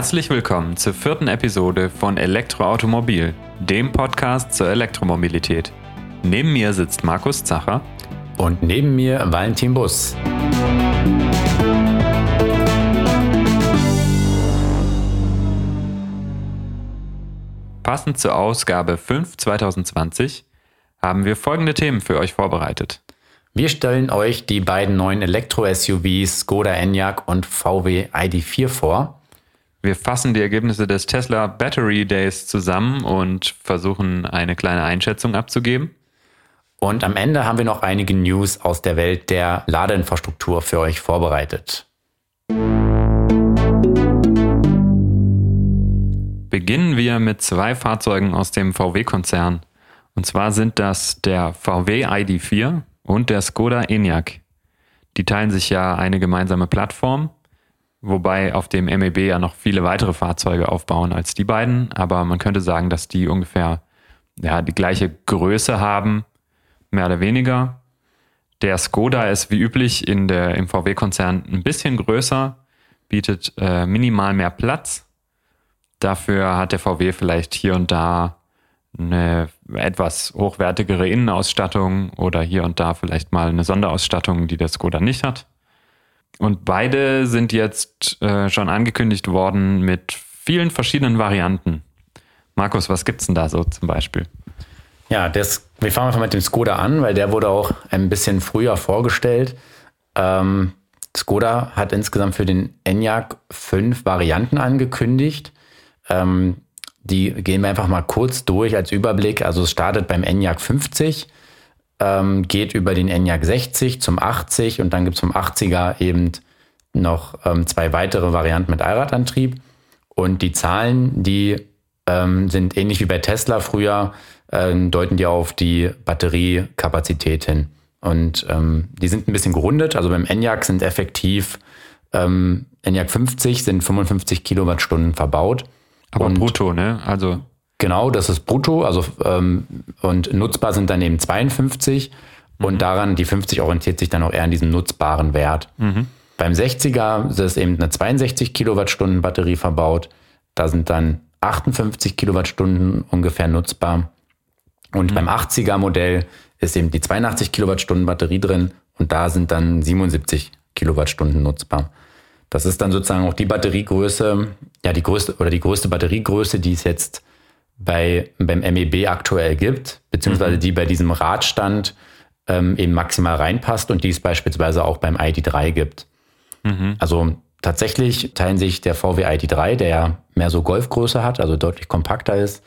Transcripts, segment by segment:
Herzlich willkommen zur vierten Episode von Elektroautomobil, dem Podcast zur Elektromobilität. Neben mir sitzt Markus Zacher und neben mir Valentin Bus. Passend zur Ausgabe 5 2020 haben wir folgende Themen für euch vorbereitet. Wir stellen euch die beiden neuen Elektro-SUVs Skoda Enyaq und VW ID4 vor. Wir fassen die Ergebnisse des Tesla Battery Days zusammen und versuchen eine kleine Einschätzung abzugeben. Und am Ende haben wir noch einige News aus der Welt der Ladeinfrastruktur für euch vorbereitet. Beginnen wir mit zwei Fahrzeugen aus dem VW-Konzern. Und zwar sind das der VW ID4 und der Skoda Enyaq. Die teilen sich ja eine gemeinsame Plattform, wobei auf dem MEB ja noch viele weitere Fahrzeuge aufbauen als die beiden, aber man könnte sagen, dass die ungefähr ja, die gleiche Größe haben, mehr oder weniger. Der Skoda ist wie üblich in der, im VW-Konzern ein bisschen größer, bietet äh, minimal mehr Platz. Dafür hat der VW vielleicht hier und da eine etwas hochwertigere Innenausstattung oder hier und da vielleicht mal eine Sonderausstattung, die der Skoda nicht hat. Und beide sind jetzt äh, schon angekündigt worden mit vielen verschiedenen Varianten. Markus, was gibt's denn da so zum Beispiel? Ja, das, wir fangen einfach mit dem Skoda an, weil der wurde auch ein bisschen früher vorgestellt. Ähm, Skoda hat insgesamt für den Enyaq fünf Varianten angekündigt. Ähm, die gehen wir einfach mal kurz durch als Überblick. Also es startet beim Enyaq 50, ähm, geht über den Enyaq 60 zum 80 und dann gibt es vom 80er eben noch ähm, zwei weitere Varianten mit Allradantrieb. Und die Zahlen, die ähm, sind ähnlich wie bei Tesla früher, ähm, deuten die auf die Batteriekapazität hin. Und ähm, die sind ein bisschen gerundet. Also beim Enyaq sind effektiv ähm, Enyaq 50 sind 55 Kilowattstunden verbaut. Aber und brutto, ne? Also. Genau, das ist brutto. Also, ähm, und nutzbar sind dann eben 52. Mhm. Und daran, die 50 orientiert sich dann auch eher an diesem nutzbaren Wert. Mhm. Beim 60er ist eben eine 62 Kilowattstunden Batterie verbaut. Da sind dann 58 Kilowattstunden ungefähr nutzbar. Und mhm. beim 80er Modell ist eben die 82 Kilowattstunden Batterie drin und da sind dann 77 Kilowattstunden nutzbar. Das ist dann sozusagen auch die Batteriegröße, ja, die größte oder die größte Batteriegröße, die es jetzt bei, beim MEB aktuell gibt, beziehungsweise mhm. die bei diesem Radstand ähm, eben maximal reinpasst und die es beispielsweise auch beim ID3 gibt. Mhm. Also tatsächlich teilen sich der VW ID3, der ja mehr so Golfgröße hat, also deutlich kompakter ist,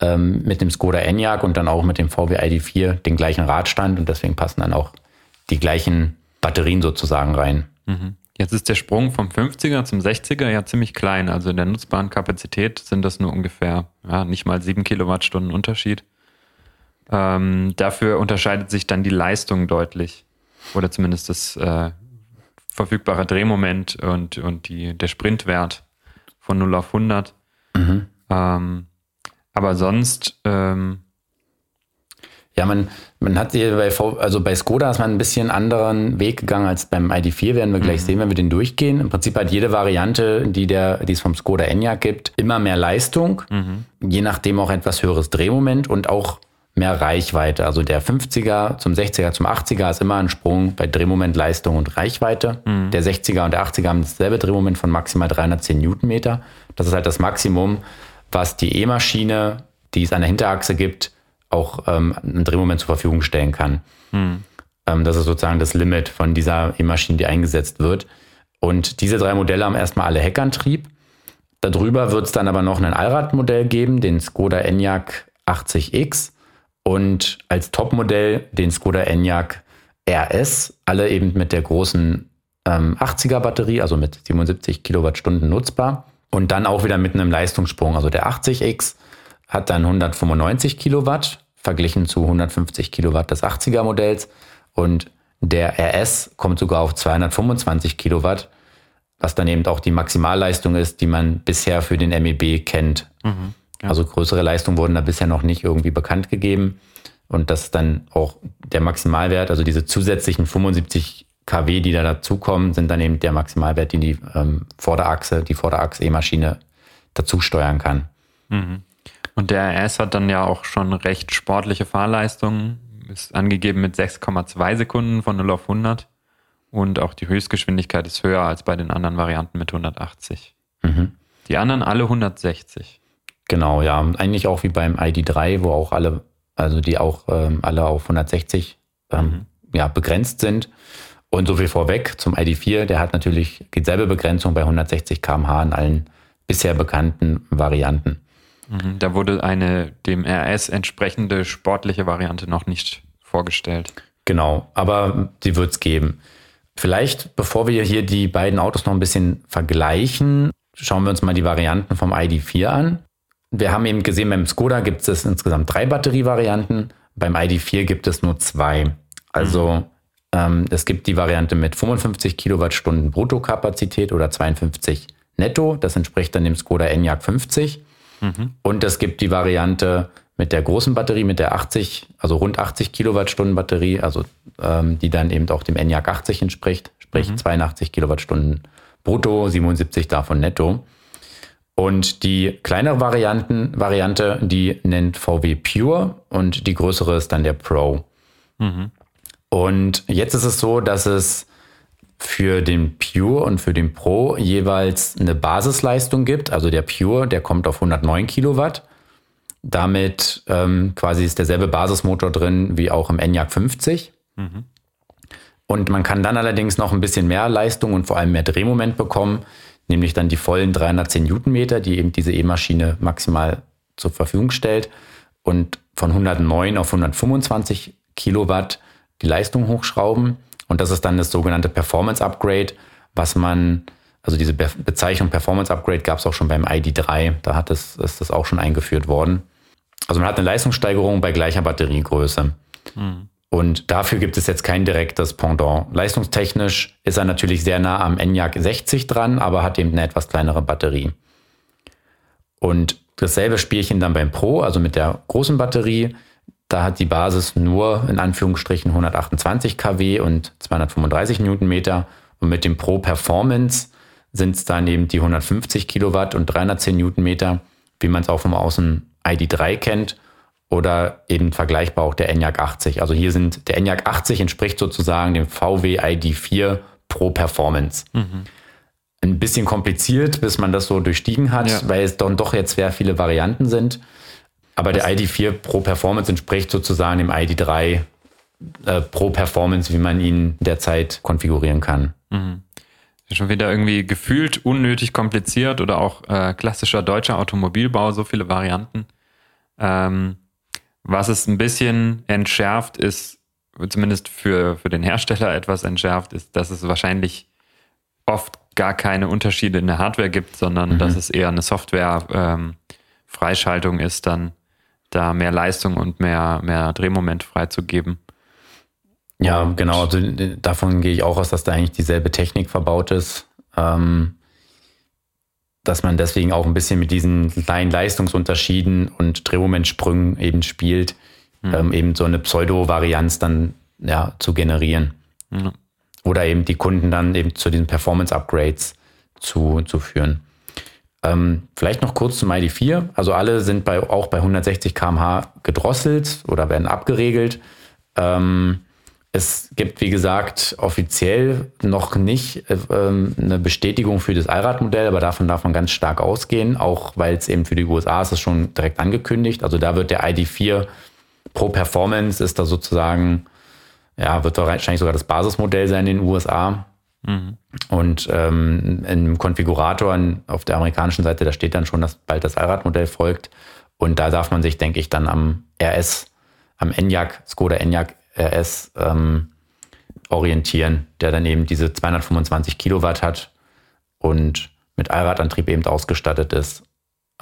ähm, mit dem Skoda Enyaq und dann auch mit dem VW ID4 den gleichen Radstand und deswegen passen dann auch die gleichen Batterien sozusagen rein. Mhm. Jetzt ist der Sprung vom 50er zum 60er ja ziemlich klein. Also in der nutzbaren Kapazität sind das nur ungefähr ja, nicht mal sieben Kilowattstunden Unterschied. Ähm, dafür unterscheidet sich dann die Leistung deutlich. Oder zumindest das äh, verfügbare Drehmoment und, und die, der Sprintwert von 0 auf 100. Mhm. Ähm, aber sonst ähm, ja, man, man hat hier bei, v, also bei Skoda ist man ein bisschen anderen Weg gegangen als beim ID4, werden wir gleich mhm. sehen, wenn wir den durchgehen. Im Prinzip hat jede Variante, die, der, die es vom Skoda Enyaq gibt, immer mehr Leistung, mhm. je nachdem auch etwas höheres Drehmoment und auch mehr Reichweite. Also der 50er zum 60er zum 80er ist immer ein Sprung bei Drehmoment, Leistung und Reichweite. Mhm. Der 60er und der 80er haben dasselbe Drehmoment von maximal 310 Newtonmeter. Das ist halt das Maximum, was die E-Maschine, die es an der Hinterachse gibt, auch ähm, einen Drehmoment zur Verfügung stellen kann. Hm. Ähm, das ist sozusagen das Limit von dieser E-Maschine, die eingesetzt wird. Und diese drei Modelle haben erstmal alle Heckantrieb. Darüber wird es dann aber noch ein Allradmodell geben, den Skoda Enyaq 80X und als Topmodell den Skoda Enyaq RS, alle eben mit der großen ähm, 80er Batterie, also mit 77 Kilowattstunden nutzbar und dann auch wieder mit einem Leistungssprung. Also der 80X hat dann 195 Kilowatt verglichen zu 150 Kilowatt des 80er Modells und der RS kommt sogar auf 225 Kilowatt, was dann eben auch die Maximalleistung ist, die man bisher für den MEB kennt. Mhm, ja. Also größere Leistungen wurden da bisher noch nicht irgendwie bekannt gegeben. Und das ist dann auch der Maximalwert, also diese zusätzlichen 75 kW, die da dazukommen, sind dann eben der Maximalwert, den die ähm, Vorderachse, die Vorderachse-E-Maschine dazu steuern kann. Mhm. Und der RS hat dann ja auch schon recht sportliche Fahrleistungen, ist angegeben mit 6,2 Sekunden von 0 auf 100 und auch die Höchstgeschwindigkeit ist höher als bei den anderen Varianten mit 180. Mhm. Die anderen alle 160. Genau, ja, eigentlich auch wie beim ID3, wo auch alle, also die auch ähm, alle auf 160 ähm, mhm. ja, begrenzt sind. Und so viel vorweg zum ID4, der hat natürlich dieselbe Begrenzung bei 160 km/h in allen bisher bekannten Varianten. Mhm, da wurde eine dem RS entsprechende sportliche Variante noch nicht vorgestellt. Genau, aber sie wird es geben. Vielleicht, bevor wir hier die beiden Autos noch ein bisschen vergleichen, schauen wir uns mal die Varianten vom ID4 an. Wir haben eben gesehen, beim Skoda gibt es insgesamt drei Batterievarianten, beim ID4 gibt es nur zwei. Also mhm. ähm, es gibt die Variante mit 55 Kilowattstunden Bruttokapazität oder 52 netto, das entspricht dann dem Skoda Enyaq 50. Mhm. Und es gibt die Variante mit der großen Batterie, mit der 80, also rund 80 Kilowattstunden Batterie, also ähm, die dann eben auch dem Enyaq 80 entspricht, sprich mhm. 82 Kilowattstunden brutto, 77 davon netto. Und die kleinere Varianten, Variante, die nennt VW Pure und die größere ist dann der Pro. Mhm. Und jetzt ist es so, dass es für den Pure und für den Pro jeweils eine Basisleistung gibt. Also der Pure, der kommt auf 109 Kilowatt. Damit ähm, quasi ist derselbe Basismotor drin wie auch im Enyaq 50. Mhm. Und man kann dann allerdings noch ein bisschen mehr Leistung und vor allem mehr Drehmoment bekommen, nämlich dann die vollen 310 Newtonmeter, die eben diese E-Maschine maximal zur Verfügung stellt. Und von 109 auf 125 Kilowatt die Leistung hochschrauben. Und das ist dann das sogenannte Performance Upgrade, was man, also diese Be Bezeichnung Performance Upgrade gab es auch schon beim ID3, da hat es, ist das auch schon eingeführt worden. Also man hat eine Leistungssteigerung bei gleicher Batteriegröße. Mhm. Und dafür gibt es jetzt kein direktes Pendant. Leistungstechnisch ist er natürlich sehr nah am Enyaq 60 dran, aber hat eben eine etwas kleinere Batterie. Und dasselbe Spielchen dann beim Pro, also mit der großen Batterie. Da hat die Basis nur in Anführungsstrichen 128 kW und 235 Newtonmeter. Und mit dem Pro Performance sind es dann eben die 150 Kilowatt und 310 Newtonmeter, wie man es auch vom Außen ID3 kennt. Oder eben vergleichbar auch der Enyaq 80. Also hier sind, der Enyaq 80 entspricht sozusagen dem VW ID4 Pro Performance. Mhm. Ein bisschen kompliziert, bis man das so durchstiegen hat, ja. weil es dann doch jetzt sehr viele Varianten sind. Aber der ID4 Pro Performance entspricht sozusagen dem ID3 äh, Pro Performance, wie man ihn derzeit konfigurieren kann. Mhm. Schon wieder irgendwie gefühlt unnötig kompliziert oder auch äh, klassischer deutscher Automobilbau, so viele Varianten. Ähm, was es ein bisschen entschärft, ist, zumindest für, für den Hersteller etwas entschärft, ist, dass es wahrscheinlich oft gar keine Unterschiede in der Hardware gibt, sondern mhm. dass es eher eine Software-Freischaltung ähm, ist, dann da mehr Leistung und mehr, mehr Drehmoment freizugeben. Ja, und genau. Also davon gehe ich auch aus, dass da eigentlich dieselbe Technik verbaut ist. Ähm, dass man deswegen auch ein bisschen mit diesen kleinen Leistungsunterschieden und Drehmomentsprüngen eben spielt, mhm. ähm, eben so eine Pseudo-Varianz dann ja, zu generieren. Mhm. Oder eben die Kunden dann eben zu diesen Performance-Upgrades zu, zu führen. Ähm, vielleicht noch kurz zum ID4. Also alle sind bei, auch bei 160 km/h gedrosselt oder werden abgeregelt. Ähm, es gibt, wie gesagt, offiziell noch nicht äh, eine Bestätigung für das Allradmodell, aber davon darf man ganz stark ausgehen, auch weil es eben für die USA ist es schon direkt angekündigt. Also da wird der ID4 Pro Performance ist da sozusagen, ja, wird wahrscheinlich sogar das Basismodell sein in den USA. Mhm. Und ähm, im Konfigurator auf der amerikanischen Seite, da steht dann schon, dass bald das Allradmodell folgt. Und da darf man sich, denke ich, dann am RS, am Enyaq, Skoda Enyaq RS ähm, orientieren, der dann eben diese 225 Kilowatt hat und mit Allradantrieb eben ausgestattet ist.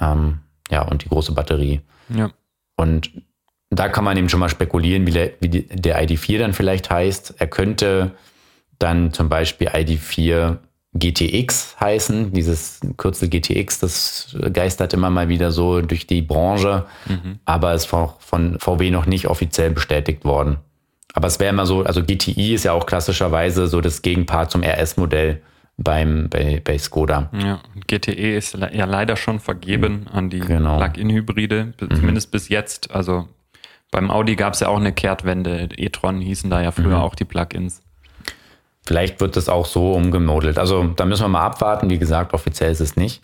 Ähm, ja, und die große Batterie. Ja. Und da kann man eben schon mal spekulieren, wie der, wie der ID4 dann vielleicht heißt. Er könnte dann zum Beispiel ID4 GTX heißen. Dieses Kürzel GTX, das geistert immer mal wieder so durch die Branche, mhm. aber ist von, von VW noch nicht offiziell bestätigt worden. Aber es wäre immer so, also GTI ist ja auch klassischerweise so das Gegenpart zum RS-Modell beim, bei, bei Skoda. Ja, GTE ist ja leider schon vergeben an die Genau. Plug-in-Hybride, b- zumindest bis jetzt. Also beim Audi gab es ja auch eine Kehrtwende. E-tron hießen da ja früher auch die Plug-ins. Vielleicht wird das auch so umgemodelt. Also da müssen wir mal abwarten. Wie gesagt, offiziell ist es nicht.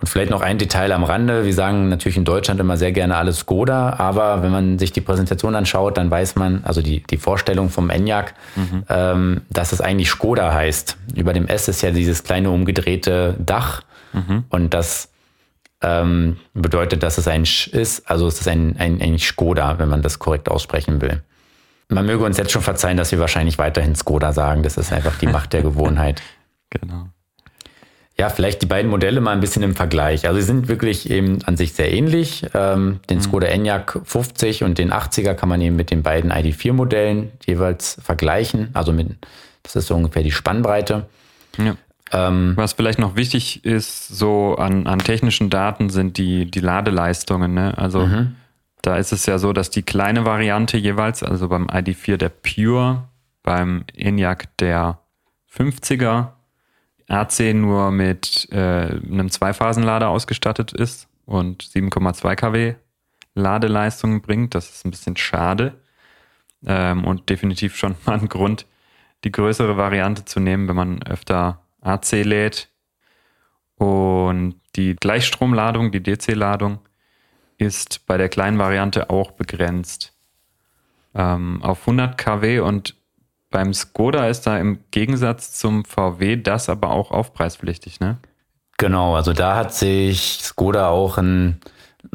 Und vielleicht noch ein Detail am Rande. Wir sagen natürlich in Deutschland immer sehr gerne alles Skoda, aber wenn man sich die Präsentation anschaut, dann weiß man, also die, die Vorstellung vom Enyaq, ähm, dass es eigentlich Skoda heißt. Über dem S ist ja dieses kleine umgedrehte Dach und das ähm, bedeutet, dass es ein Sch ist. Also es ist ein, ein, ein Skoda, wenn man das korrekt aussprechen will. Man möge uns jetzt schon verzeihen, dass wir wahrscheinlich weiterhin Skoda sagen. Das ist einfach die Macht der Gewohnheit. Genau. Ja, vielleicht die beiden Modelle mal ein bisschen im Vergleich. Also sie sind wirklich eben an sich sehr ähnlich. Ähm, den Skoda Enyaq 50 und den 80er kann man eben mit den beiden ID4-Modellen jeweils vergleichen. Also mit, das ist so ungefähr die Spannbreite. Ja. Ähm, Was vielleicht noch wichtig ist, so an, an technischen Daten sind die, die Ladeleistungen. Ne? Also da ist es ja so, dass die kleine Variante jeweils, also beim ID4 der Pure, beim ENIAC der 50er, RC nur mit äh, einem Zweiphasenlader ausgestattet ist und 7,2 kW Ladeleistung bringt. Das ist ein bisschen schade ähm, und definitiv schon mal ein Grund, die größere Variante zu nehmen, wenn man öfter AC lädt. Und die Gleichstromladung, die DC-Ladung, ist bei der kleinen Variante auch begrenzt ähm, auf 100 kW und beim Skoda ist da im Gegensatz zum VW das aber auch aufpreispflichtig, ne? Genau, also da hat sich Skoda auch einen,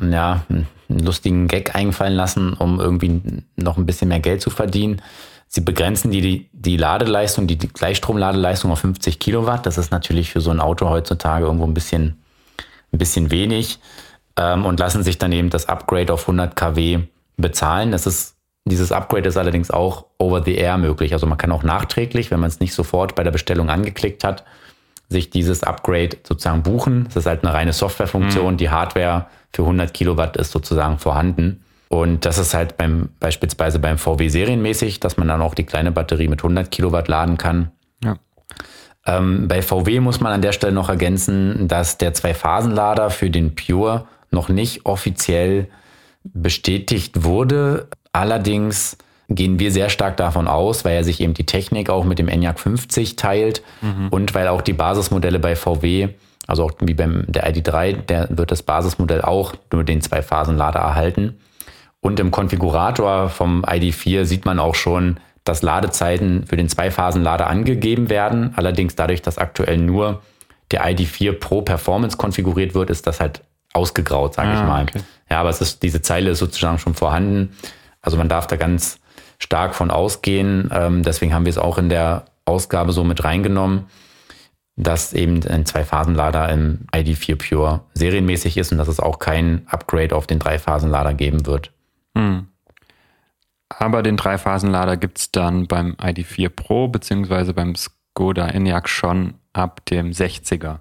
ja, einen lustigen Gag einfallen lassen, um irgendwie noch ein bisschen mehr Geld zu verdienen. Sie begrenzen die, die, Ladeleistung, die, die Gleichstromladeleistung auf 50 Kilowatt. Das ist natürlich für so ein Auto heutzutage irgendwo ein bisschen, ein bisschen wenig ähm, und lassen sich dann eben das Upgrade auf 100 kW bezahlen. Das ist, dieses Upgrade ist allerdings auch over the air möglich. Also man kann auch nachträglich, wenn man es nicht sofort bei der Bestellung angeklickt hat, sich dieses Upgrade sozusagen buchen. Das ist halt eine reine Softwarefunktion. Die Hardware für 100 Kilowatt ist sozusagen vorhanden. Und das ist halt beim, beispielsweise beim VW serienmäßig, dass man dann auch die kleine Batterie mit 100 Kilowatt laden kann. Ja. Ähm, bei VW muss man an der Stelle noch ergänzen, dass der Zwei-Phasen-Lader für den Pure noch nicht offiziell bestätigt wurde. Allerdings gehen wir sehr stark davon aus, weil er sich eben die Technik auch mit dem Enyaq 50 teilt und weil auch die Basismodelle bei VW, also auch wie beim der ID3, der wird das Basismodell auch nur den Zwei-Phasen-Lader erhalten. Und im Konfigurator vom ID4 sieht man auch schon, dass Ladezeiten für den Zweiphasenlader angegeben werden. Allerdings dadurch, dass aktuell nur der ID4 Pro Performance konfiguriert wird, ist das halt ausgegraut, sage ich Ah, mal. okay. Ja, aber es ist, diese Zeile ist sozusagen schon vorhanden. Also man darf da ganz stark von ausgehen. Ähm, deswegen haben wir es auch in der Ausgabe so mit reingenommen, dass eben ein Zweiphasenlader im ID4 Pure serienmäßig ist und dass es auch kein Upgrade auf den Dreiphasenlader geben wird. Aber den Dreiphasenlader gibt es dann beim ID4 Pro beziehungsweise beim Skoda Enyaq schon ab dem 60er.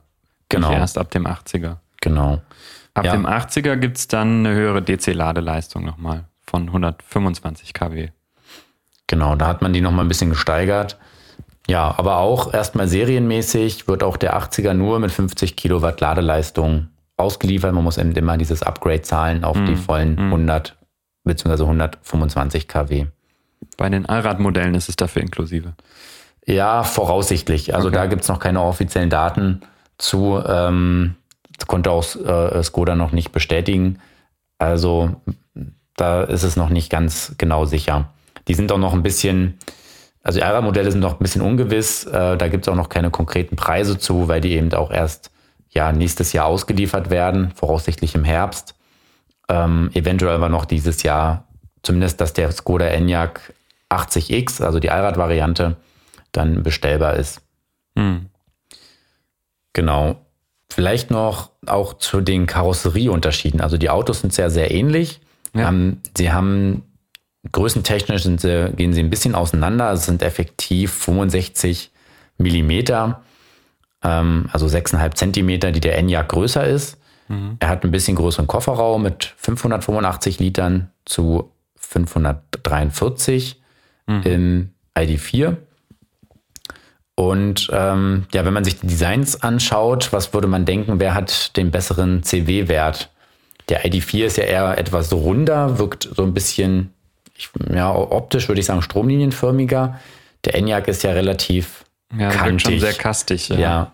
Genau. Nicht erst ab dem 80er. Genau. Ab Ja. dem 80er gibt es dann eine höhere DC-Ladeleistung nochmal von 125 kW. Genau, da hat man die nochmal ein bisschen gesteigert. Ja, aber auch erstmal serienmäßig wird auch der 80er nur mit 50 Kilowatt Ladeleistung ausgeliefert. Man muss eben immer dieses Upgrade zahlen auf die vollen 100 bzw. 125 kW. Bei den Allradmodellen ist es dafür inklusive. Ja, voraussichtlich. Also Okay. da gibt's noch keine offiziellen Daten zu. Ähm, das konnte auch äh, Skoda noch nicht bestätigen. Also da ist es noch nicht ganz genau sicher. Die sind auch noch ein bisschen, also die Allradmodelle sind noch ein bisschen ungewiss. Äh, da gibt's auch noch keine konkreten Preise zu, weil die eben auch erst ja, nächstes Jahr ausgeliefert werden, voraussichtlich im Herbst. Ähm, eventuell aber noch dieses Jahr, zumindest, dass der Skoda Enyaq 80X, also die Allradvariante, dann bestellbar ist. Hm. Genau. Vielleicht noch auch zu den Karosserieunterschieden. Also die Autos sind sehr, sehr ähnlich. Ja. Ähm, sie haben größentechnisch sind sie, gehen sie ein bisschen auseinander. Es sind effektiv 65 Millimeter, ähm, also 6,5 Zentimeter, die der Enyaq größer ist. Er hat ein bisschen größeren Kofferraum mit 585 Litern zu 543. mhm. im ID4. Und ähm, ja, wenn man sich die Designs anschaut, was würde man denken, wer hat den besseren CW-Wert? Der ID4 ist ja eher etwas runder, wirkt so ein bisschen, ich, ja, optisch würde ich sagen, stromlinienförmiger. Der Enyaq ist ja relativ ja, kantig. schon sehr kastig. Ja. ja.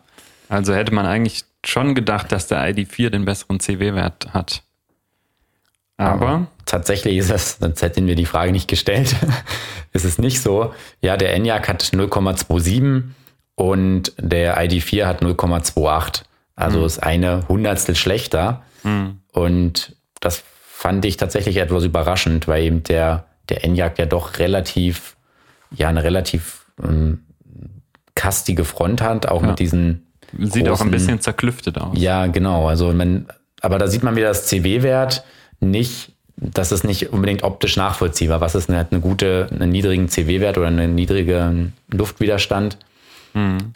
Also hätte man eigentlich schon gedacht, dass der ID4 den besseren CW-Wert hat. Aber, Aber tatsächlich ist es, sonst hätten wir die Frage nicht gestellt, ist es nicht so. Ja, der Enyaq hat 0,27 und der ID4 hat 0,28. Also mhm. ist eine Hundertstel schlechter. Mhm. Und das fand ich tatsächlich etwas überraschend, weil eben der, der Enyaq ja doch relativ, ja, eine relativ ähm, kastige Front hat, auch ja. mit diesen. Sieht großen, auch ein bisschen zerklüftet aus. Ja, genau. Also man, aber da sieht man wieder das CW-Wert nicht, das ist nicht unbedingt optisch nachvollziehbar. Was ist eine, eine gute, einen niedrigen CW-Wert oder einen niedrigen Luftwiderstand? Mhm.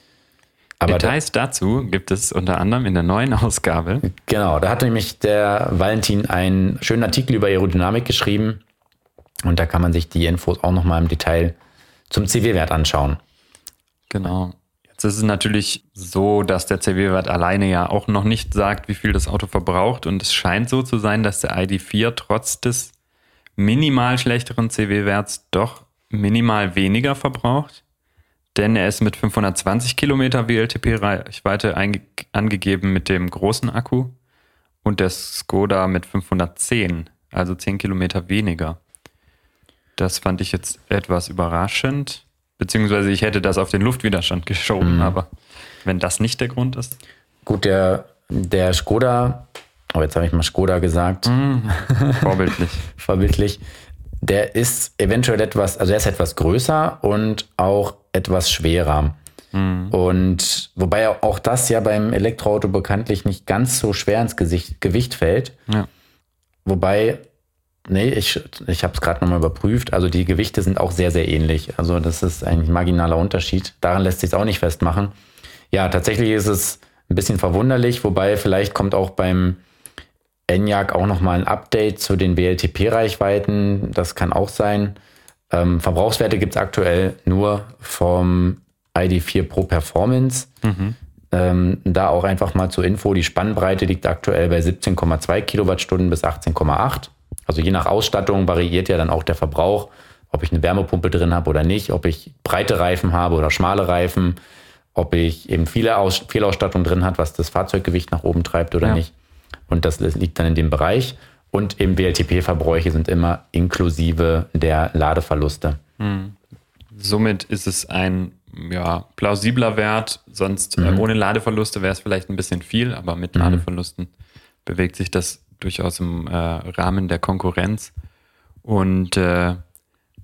Details da, dazu gibt es unter anderem in der neuen Ausgabe. Genau, da hat nämlich der Valentin einen schönen Artikel über Aerodynamik geschrieben und da kann man sich die Infos auch nochmal im Detail zum CW-Wert anschauen. Genau. Jetzt ist es natürlich so, dass der CW-Wert alleine ja auch noch nicht sagt, wie viel das Auto verbraucht. Und es scheint so zu sein, dass der ID4 trotz des minimal schlechteren CW-Werts doch minimal weniger verbraucht. Denn er ist mit 520 Kilometer WLTP-Reichweite angegeben mit dem großen Akku. Und der Skoda mit 510, also 10 Kilometer weniger. Das fand ich jetzt etwas überraschend, beziehungsweise ich hätte das auf den Luftwiderstand geschoben, mhm. aber wenn das nicht der Grund ist. Gut, der, der Skoda, oh, jetzt habe ich mal Skoda gesagt. Mhm. Vorbildlich. Vorbildlich der ist eventuell etwas, also er ist etwas größer und auch etwas schwerer. Mhm. Und wobei auch das ja beim Elektroauto bekanntlich nicht ganz so schwer ins Gesicht, Gewicht fällt. Ja. Wobei, nee, ich, ich habe es gerade nochmal überprüft. Also die Gewichte sind auch sehr, sehr ähnlich. Also das ist ein marginaler Unterschied. Daran lässt sich es auch nicht festmachen. Ja, tatsächlich ist es ein bisschen verwunderlich, wobei vielleicht kommt auch beim ENIAC auch nochmal ein Update zu den WLTP-Reichweiten. Das kann auch sein. Ähm, Verbrauchswerte gibt es aktuell nur vom ID4 Pro Performance. Mhm. Ähm, da auch einfach mal zur Info, die Spannbreite liegt aktuell bei 17,2 Kilowattstunden bis 18,8. Also je nach Ausstattung variiert ja dann auch der Verbrauch, ob ich eine Wärmepumpe drin habe oder nicht, ob ich breite Reifen habe oder schmale Reifen, ob ich eben viele Aus viel Ausstattung drin hat, was das Fahrzeuggewicht nach oben treibt oder ja. nicht. Und das liegt dann in dem Bereich. Und eben WLTP-Verbräuche sind immer inklusive der Ladeverluste. Hm. Somit ist es ein ja, plausibler Wert. Sonst äh, mhm. äh, ohne Ladeverluste wäre es vielleicht ein bisschen viel, aber mit mhm. Ladeverlusten bewegt sich das durchaus im äh, Rahmen der Konkurrenz. Und äh,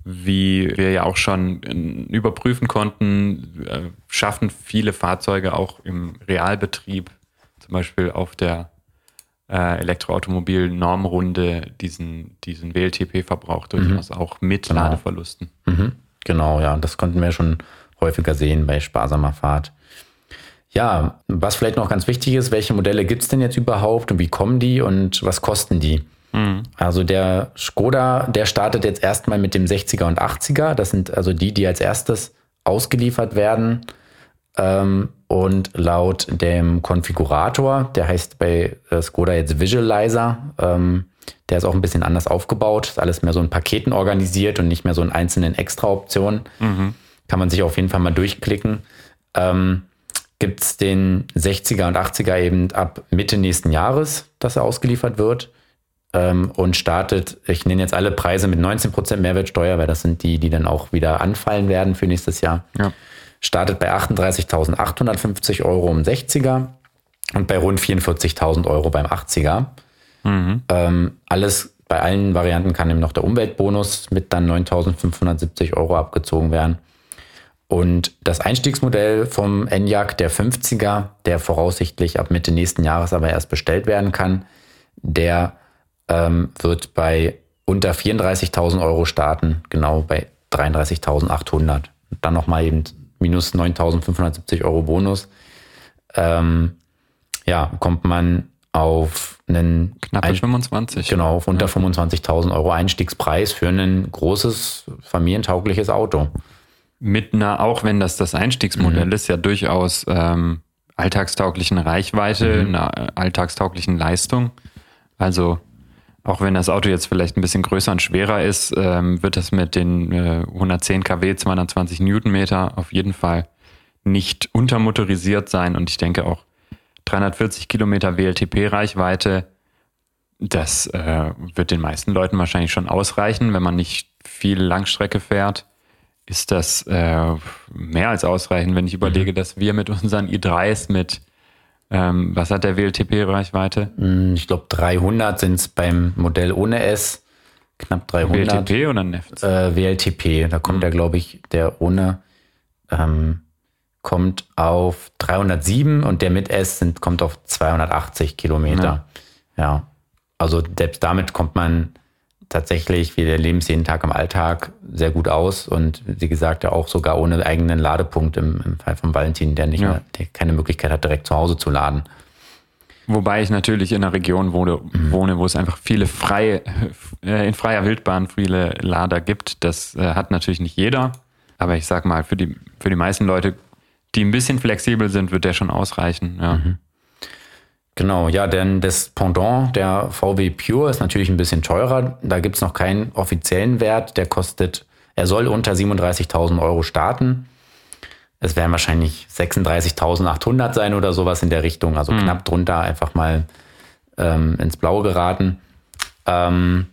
wie wir ja auch schon äh, überprüfen konnten, äh, schaffen viele Fahrzeuge auch im Realbetrieb, zum Beispiel auf der äh, Elektroautomobil-Normrunde diesen, diesen WLTP-Verbrauch durchaus mhm. auch mit genau. Ladeverlusten. Mhm. Genau, ja, das konnten wir schon häufiger sehen bei sparsamer Fahrt. Ja, was vielleicht noch ganz wichtig ist, welche Modelle gibt es denn jetzt überhaupt und wie kommen die und was kosten die? Mhm. Also der Skoda, der startet jetzt erstmal mit dem 60er und 80er. Das sind also die, die als erstes ausgeliefert werden. Ähm, und laut dem Konfigurator, der heißt bei äh, Skoda jetzt Visualizer, ähm, der ist auch ein bisschen anders aufgebaut, ist alles mehr so in Paketen organisiert und nicht mehr so in einzelnen Extra-Optionen. Mhm. Kann man sich auf jeden Fall mal durchklicken. Ähm, Gibt es den 60er und 80er eben ab Mitte nächsten Jahres, dass er ausgeliefert wird ähm, und startet, ich nenne jetzt alle Preise mit 19% Mehrwertsteuer, weil das sind die, die dann auch wieder anfallen werden für nächstes Jahr. Ja startet bei 38.850 Euro im 60er und bei rund 44.000 Euro beim 80er. Mhm. Ähm, alles bei allen Varianten kann eben noch der Umweltbonus mit dann 9.570 Euro abgezogen werden. Und das Einstiegsmodell vom Enyaq, der 50er, der voraussichtlich ab Mitte nächsten Jahres aber erst bestellt werden kann, der ähm, wird bei unter 34.000 Euro starten, genau bei 33.800. Dann nochmal eben minus 9.570 Euro Bonus, ähm, ja, kommt man auf einen Knappe ein, 25. genau auf unter ja. 25.000 Euro Einstiegspreis für ein großes familientaugliches Auto. Mit einer, auch wenn das das Einstiegsmodell mhm. ist, ja durchaus ähm, alltagstauglichen Reichweite, mhm. einer alltagstauglichen Leistung. Also auch wenn das Auto jetzt vielleicht ein bisschen größer und schwerer ist, ähm, wird das mit den äh, 110 kW, 220 Newtonmeter auf jeden Fall nicht untermotorisiert sein. Und ich denke auch 340 Kilometer WLTP-Reichweite, das äh, wird den meisten Leuten wahrscheinlich schon ausreichen, wenn man nicht viel Langstrecke fährt. Ist das äh, mehr als ausreichend, wenn ich überlege, mhm. dass wir mit unseren i3s mit ähm, was hat der WLTP-Reichweite? Hm, ich glaube 300 sind es beim Modell ohne S. Knapp 300. WLTP oder Neft? Äh, WLTP, da kommt mhm. ja, glaube ich, der ohne ähm, kommt auf 307 und der mit S sind, kommt auf 280 Kilometer. Ja. ja. Also selbst damit kommt man tatsächlich, wir erleben es jeden Tag im Alltag, sehr gut aus und wie gesagt ja auch sogar ohne eigenen Ladepunkt im, im Fall von Valentin, der nicht ja. mehr, der keine Möglichkeit hat, direkt zu Hause zu laden. Wobei ich natürlich in einer Region wohne, mhm. wohne wo es einfach viele freie, äh, in freier Wildbahn viele Lader gibt. Das äh, hat natürlich nicht jeder. Aber ich sag mal, für die, für die meisten Leute, die ein bisschen flexibel sind, wird der schon ausreichen. Ja. Mhm. Genau, ja, denn das Pendant der VW Pure ist natürlich ein bisschen teurer. Da gibt es noch keinen offiziellen Wert. Der kostet, er soll unter 37.000 Euro starten. Es werden wahrscheinlich 36.800 sein oder sowas in der Richtung, also mhm. knapp drunter einfach mal ähm, ins Blaue geraten. Ähm,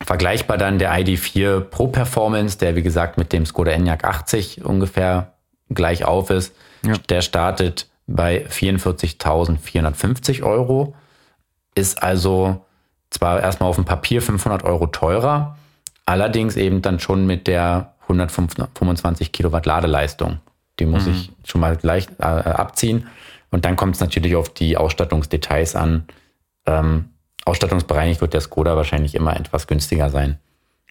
vergleichbar dann der ID4 Pro Performance, der wie gesagt mit dem Skoda Enyaq 80 ungefähr gleich auf ist. Ja. Der startet bei 44.450 Euro. Ist also zwar erstmal auf dem Papier 500 Euro teurer, allerdings eben dann schon mit der 125 Kilowatt Ladeleistung. Die muss mhm. ich schon mal gleich äh, abziehen. Und dann kommt es natürlich auf die Ausstattungsdetails an. Ähm, ausstattungsbereinigt wird der Skoda wahrscheinlich immer etwas günstiger sein.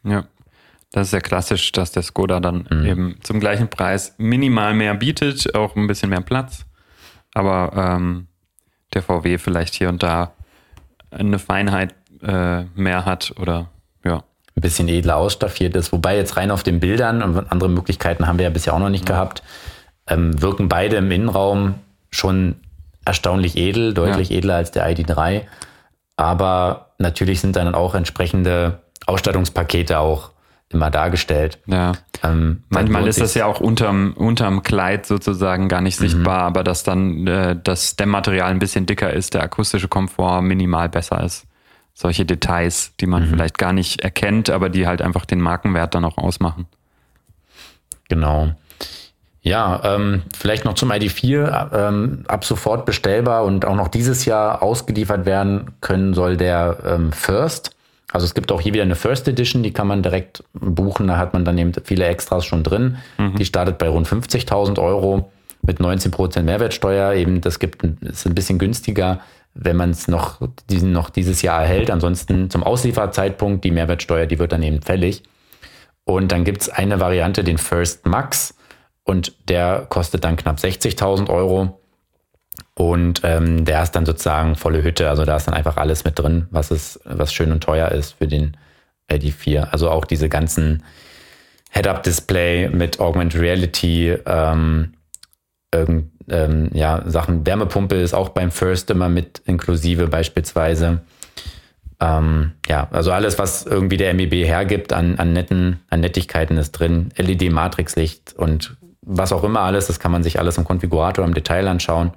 Ja, das ist ja klassisch, dass der Skoda dann mhm. eben zum gleichen Preis minimal mehr bietet, auch ein bisschen mehr Platz aber ähm, der VW vielleicht hier und da eine Feinheit äh, mehr hat oder ja. Ein bisschen edler ausstaffiert ist. Wobei jetzt rein auf den Bildern und andere Möglichkeiten haben wir ja bisher auch noch nicht mhm. gehabt, ähm, wirken beide im Innenraum schon erstaunlich edel, deutlich ja. edler als der ID3. Aber natürlich sind dann auch entsprechende Ausstattungspakete auch immer dargestellt. Ja. Ähm, Manchmal ist das ja auch unterm, unterm Kleid sozusagen gar nicht mhm. sichtbar, aber dass dann äh, das Dämmmaterial ein bisschen dicker ist, der akustische Komfort minimal besser ist. Solche Details, die man mhm. vielleicht gar nicht erkennt, aber die halt einfach den Markenwert dann auch ausmachen. Genau. Ja, ähm, vielleicht noch zum ID4. Ähm, ab sofort bestellbar und auch noch dieses Jahr ausgeliefert werden können soll der ähm, First. Also es gibt auch hier wieder eine First Edition, die kann man direkt buchen. Da hat man dann eben viele Extras schon drin. Mhm. Die startet bei rund 50.000 Euro mit 19% Mehrwertsteuer. Eben, das gibt, ist ein bisschen günstiger, wenn man es noch, diesen, noch dieses Jahr erhält. Ansonsten zum Auslieferzeitpunkt, die Mehrwertsteuer, die wird dann eben fällig. Und dann gibt es eine Variante, den First Max. Und der kostet dann knapp 60.000 Euro. Und ähm, der ist dann sozusagen volle Hütte. Also da ist dann einfach alles mit drin, was ist, was schön und teuer ist für den ID4. Also auch diese ganzen Head-Up-Display mit Augmented Reality, ähm, irgend, ähm, ja, Sachen. Wärmepumpe ist auch beim First immer mit inklusive beispielsweise. Ähm, ja, also alles, was irgendwie der MEB hergibt an, an netten, an Nettigkeiten ist drin. LED-Matrixlicht und was auch immer alles, das kann man sich alles im Konfigurator im Detail anschauen.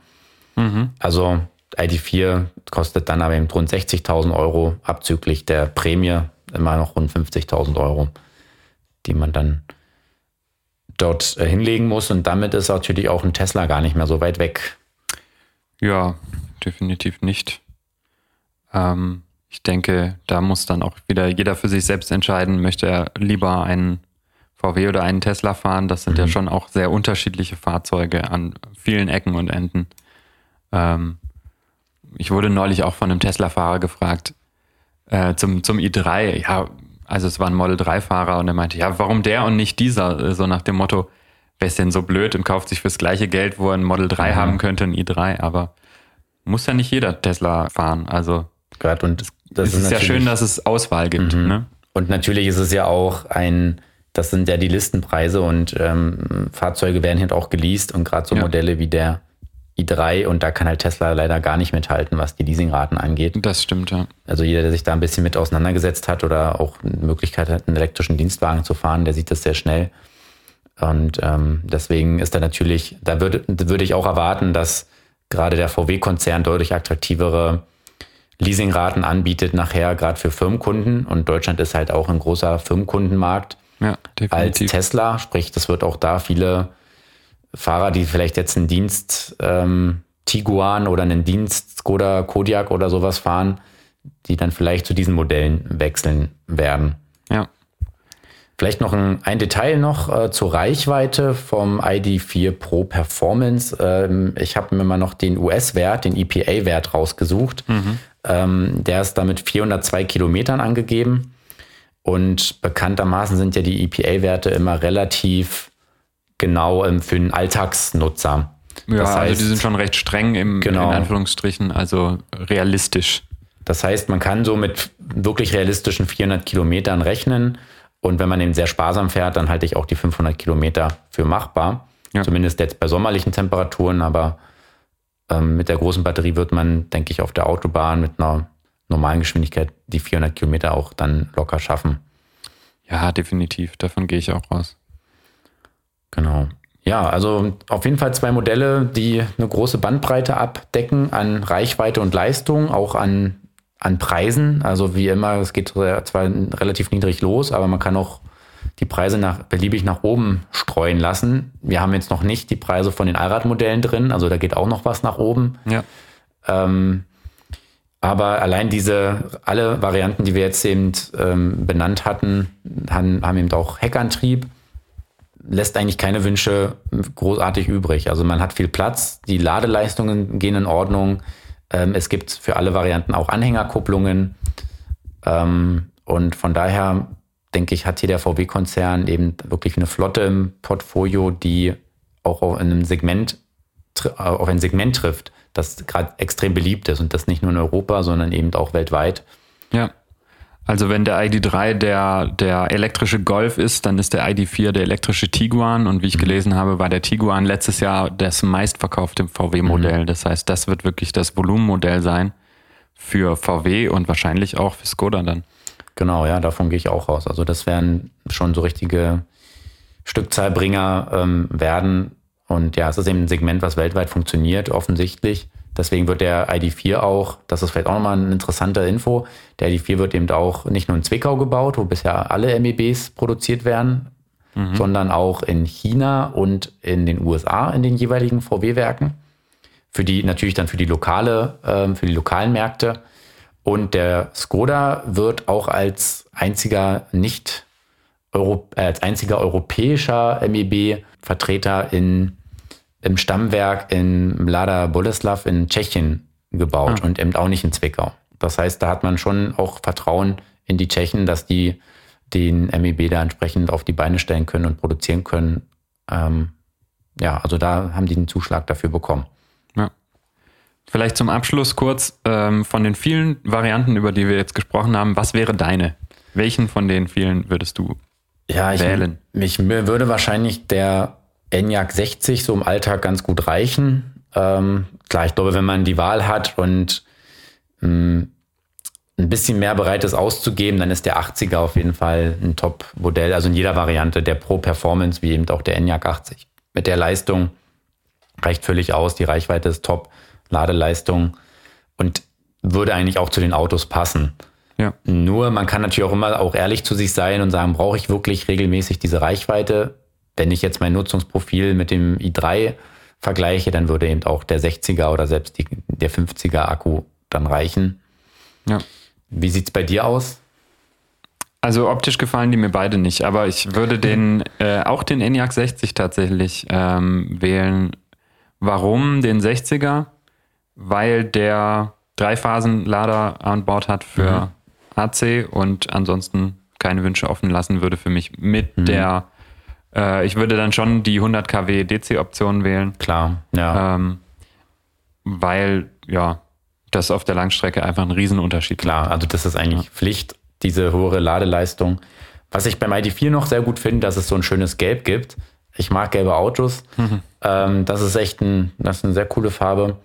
Mhm. Also ID4 kostet dann aber eben rund 60.000 Euro abzüglich der Prämie immer noch rund 50.000 Euro, die man dann dort äh, hinlegen muss. Und damit ist natürlich auch ein Tesla gar nicht mehr so weit weg. Ja, definitiv nicht. Ähm, ich denke, da muss dann auch wieder jeder für sich selbst entscheiden, möchte er lieber einen VW oder einen Tesla fahren. Das sind mhm. ja schon auch sehr unterschiedliche Fahrzeuge an vielen Ecken und Enden. Ähm, ich wurde neulich auch von einem Tesla-Fahrer gefragt äh, zum, zum i3. Ja, also es war ein Model 3-Fahrer und er meinte, ja, warum der und nicht dieser? So nach dem Motto, wer ist denn so blöd und kauft sich fürs gleiche Geld, wo er ein Model 3 mhm. haben könnte, ein i3. Aber muss ja nicht jeder Tesla fahren. Also Gerade und das es ist ja schön, dass es Auswahl gibt. Mhm. Ne? Und natürlich ist es ja auch ein, das sind ja die Listenpreise und ähm, Fahrzeuge werden halt auch geleast und gerade so Ja. Modelle wie der i3 und da kann halt Tesla leider gar nicht mithalten, was die Leasingraten angeht. Das stimmt, ja. Also jeder, der sich da ein bisschen mit auseinandergesetzt hat oder auch eine Möglichkeit hat, einen elektrischen Dienstwagen zu fahren, der sieht das sehr schnell. Und ähm, deswegen ist da natürlich, da würde, würde ich auch erwarten, dass gerade der VW-Konzern deutlich attraktivere Leasingraten anbietet, nachher gerade für Firmenkunden. Und Deutschland ist halt auch ein großer Firmenkundenmarkt Ja, als definitiv. Tesla. Sprich, das wird auch da viele Fahrer, die vielleicht jetzt einen Dienst ähm, Tiguan oder einen Dienst Skoda Kodiaq oder sowas fahren, die dann vielleicht zu diesen Modellen wechseln werden. Ja. Vielleicht noch ein, ein Detail noch äh, zur Reichweite vom ID4 Pro Performance. Ähm, ich habe mir mal noch den US-Wert, den EPA-Wert rausgesucht. Ähm, der ist damit 402 Kilometern angegeben. Und bekanntermaßen sind ja die EPA-Werte immer relativ genau ähm, für einen Alltagsnutzer. Ja, das heißt, also die sind schon recht streng im Genau. in Anführungsstrichen, also realistisch. Das heißt, man kann so mit wirklich realistischen 400 Kilometern rechnen. Und wenn man eben sehr sparsam fährt, dann halte ich auch die 500 Kilometer für machbar. Ja. Zumindest jetzt bei sommerlichen Temperaturen. Aber ähm, mit der großen Batterie wird man, denke ich, auf der Autobahn mit einer normalen Geschwindigkeit die 400 Kilometer auch dann locker schaffen. Ja, definitiv. Davon gehe ich auch raus. Genau. Ja, also auf jeden Fall zwei Modelle, die eine große Bandbreite abdecken an Reichweite und Leistung, auch an, an Preisen. Also wie immer, es geht zwar relativ niedrig los, aber man kann auch die Preise nach, beliebig nach oben streuen lassen. Wir haben jetzt noch nicht die Preise von den Allradmodellen drin, also da geht auch noch was nach oben. Ja. Ähm, aber allein diese, alle Varianten, die wir jetzt eben ähm, benannt hatten, haben, haben eben auch Heckantrieb, lässt eigentlich keine Wünsche großartig übrig. Also man hat viel Platz, die Ladeleistungen gehen in Ordnung. Ähm, es gibt für alle Varianten auch Anhängerkupplungen. Ähm, und von daher denke ich, hat hier der VW-Konzern eben wirklich eine Flotte im Portfolio, die auch auf einem Segment äh, auf ein Segment trifft, das gerade extrem beliebt ist und das nicht nur in Europa, sondern eben auch weltweit. Ja. Also wenn der ID3 der, der elektrische Golf ist, dann ist der ID4 der elektrische Tiguan. Und wie ich gelesen habe, war der Tiguan letztes Jahr das meistverkaufte VW-Modell. Das heißt, das wird wirklich das Volumenmodell sein für VW und wahrscheinlich auch für Skoda dann. Genau, ja, davon gehe ich auch raus. Also das werden schon so richtige Stückzahlbringer ähm, werden. Und ja, es ist eben ein Segment, was weltweit funktioniert, offensichtlich. Deswegen wird der ID4 auch, das ist vielleicht auch nochmal eine interessante Info, der ID4 wird eben auch nicht nur in Zwickau gebaut, wo bisher alle MEBs produziert werden, sondern auch in China und in den USA in den jeweiligen VW-Werken. Für die, natürlich dann für die lokale, ähm, für die lokalen Märkte. Und der Skoda wird auch als einziger nicht Euro, äh, als einziger europäischer MEB-Vertreter in, im Stammwerk in Mlada Boleslav in Tschechien gebaut und eben auch nicht in Zwickau. Das heißt, da hat man schon auch Vertrauen in die Tschechen, dass die den MEB da entsprechend auf die Beine stellen können und produzieren können. Ähm, ja, also da haben die einen Zuschlag dafür bekommen. Ja. Vielleicht zum Abschluss kurz ähm, von den vielen Varianten, über die wir jetzt gesprochen haben. Was wäre deine? Welchen von den vielen würdest du? Ja, ich, wählen. mich würde wahrscheinlich der Enyaq 60 so im Alltag ganz gut reichen. Ähm, klar, ich glaube, wenn man die Wahl hat und mh, ein bisschen mehr bereit ist auszugeben, dann ist der 80er auf jeden Fall ein Top-Modell. Also in jeder Variante der Pro Performance, wie eben auch der Enyaq 80. Mit der Leistung reicht völlig aus. Die Reichweite ist top, Ladeleistung und würde eigentlich auch zu den Autos passen. Ja. Nur man kann natürlich auch immer auch ehrlich zu sich sein und sagen, brauche ich wirklich regelmäßig diese Reichweite? Wenn ich jetzt mein Nutzungsprofil mit dem i3 vergleiche, dann würde eben auch der 60er oder selbst die, der 50er Akku dann reichen. Ja. Wie sieht's bei dir aus? Also optisch gefallen die mir beide nicht, aber ich würde den äh, auch den ENIAC 60 tatsächlich ähm, wählen. Warum den 60er? Weil der Dreiphasen-Lader an Bord hat für AC und ansonsten keine Wünsche offen lassen würde für mich mit der äh, ich würde dann schon die 100 kW DC-Option wählen, Klar, ja. ähm, weil ja, das auf der Langstrecke einfach ein Riesenunterschied. Klar, also das ist eigentlich ja. Pflicht, diese höhere Ladeleistung. Was ich beim ID4 noch sehr gut finde, dass es so ein schönes Gelb gibt. Ich mag gelbe Autos. Mhm. Ähm, das ist echt ein, das ist eine sehr coole Farbe.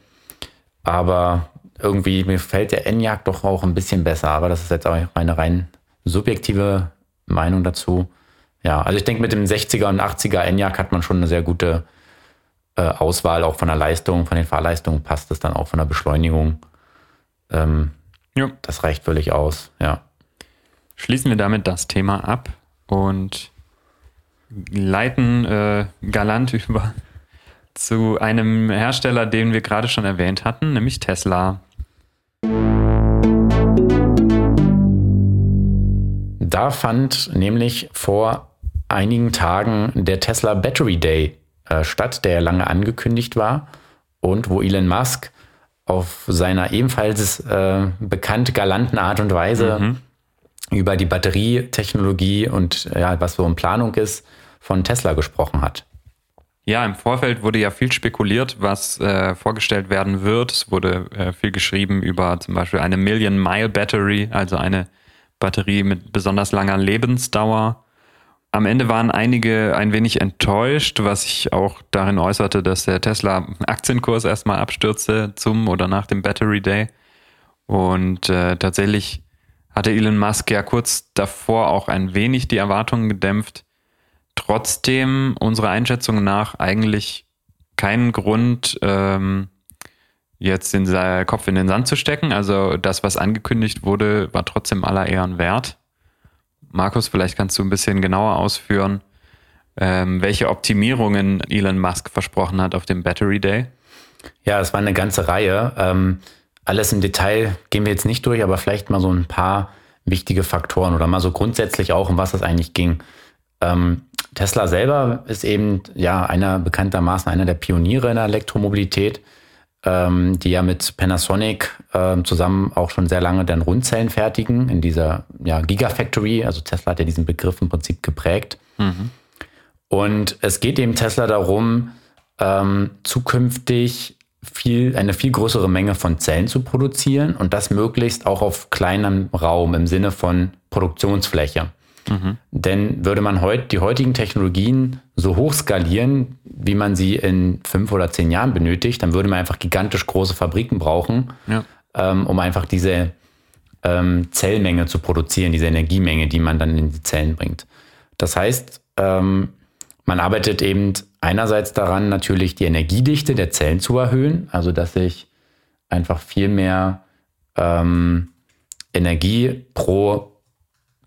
Aber irgendwie, mir gefällt der Enyaq doch auch ein bisschen besser. Aber das ist jetzt auch meine rein subjektive Meinung dazu. Ja, also ich denke, mit dem 60er und 80er Enyaq hat man schon eine sehr gute äh, Auswahl, auch von der Leistung, von den Fahrleistungen passt es dann auch von der Beschleunigung. Ähm, ja. Das reicht völlig aus, ja. Schließen wir damit das Thema ab und leiten äh, galant über zu einem Hersteller, den wir gerade schon erwähnt hatten, nämlich Tesla. Da fand nämlich vor einigen Tagen der Tesla Battery Day äh, statt, der ja lange angekündigt war und wo Elon Musk auf seiner ebenfalls äh, bekannt galanten Art und Weise mhm. über die Batterietechnologie und ja, was so in Planung ist, von Tesla gesprochen hat. Ja, im Vorfeld wurde ja viel spekuliert, was äh, vorgestellt werden wird. Es wurde äh, viel geschrieben über zum Beispiel eine Million Mile Battery, also eine Batterie mit besonders langer Lebensdauer. Am Ende waren einige ein wenig enttäuscht, was sich auch darin äußerte, dass der Tesla Aktienkurs erstmal abstürzte zum oder nach dem Battery Day. Und äh, tatsächlich hatte Elon Musk ja kurz davor auch ein wenig die Erwartungen gedämpft, trotzdem unserer Einschätzung nach eigentlich keinen Grund, ähm, jetzt den Kopf in den Sand zu stecken. Also das, was angekündigt wurde, war trotzdem aller Ehren wert. Markus, vielleicht kannst du ein bisschen genauer ausführen, ähm, welche Optimierungen Elon Musk versprochen hat auf dem Battery Day. Ja, es war eine ganze Reihe. Ähm, alles im Detail gehen wir jetzt nicht durch, aber vielleicht mal so ein paar wichtige Faktoren oder mal so grundsätzlich auch, um was es eigentlich ging. Ähm, Tesla selber ist eben ja einer bekanntermaßen einer der Pioniere in der Elektromobilität, ähm, die ja mit Panasonic äh, zusammen auch schon sehr lange dann Rundzellen fertigen in dieser ja, Gigafactory. Also Tesla hat ja diesen Begriff im Prinzip geprägt. Mhm. Und es geht eben Tesla darum, ähm, zukünftig viel, eine viel größere Menge von Zellen zu produzieren und das möglichst auch auf kleinem Raum im Sinne von Produktionsfläche. Mhm. Denn würde man heut, die heutigen Technologien so hoch skalieren, wie man sie in fünf oder zehn Jahren benötigt, dann würde man einfach gigantisch große Fabriken brauchen, ja. ähm, um einfach diese ähm, Zellmenge zu produzieren, diese Energiemenge, die man dann in die Zellen bringt. Das heißt, ähm, man arbeitet eben einerseits daran, natürlich die Energiedichte der Zellen zu erhöhen, also dass ich einfach viel mehr ähm, Energie pro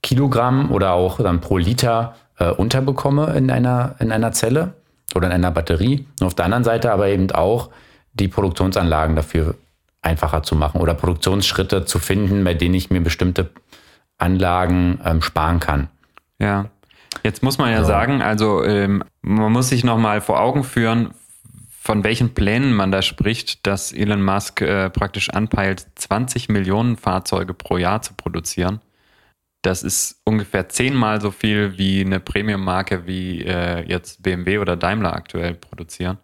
Kilogramm oder auch dann pro Liter äh, unterbekomme in einer, in einer Zelle oder in einer Batterie. Und auf der anderen Seite aber eben auch die Produktionsanlagen dafür einfacher zu machen oder Produktionsschritte zu finden, bei denen ich mir bestimmte Anlagen ähm, sparen kann. Ja. Jetzt muss man ja so. sagen, also ähm, man muss sich nochmal vor Augen führen, von welchen Plänen man da spricht, dass Elon Musk äh, praktisch anpeilt, 20 Millionen Fahrzeuge pro Jahr zu produzieren. Das ist ungefähr zehnmal so viel wie eine Premium-Marke wie äh, jetzt BMW oder Daimler aktuell produzieren.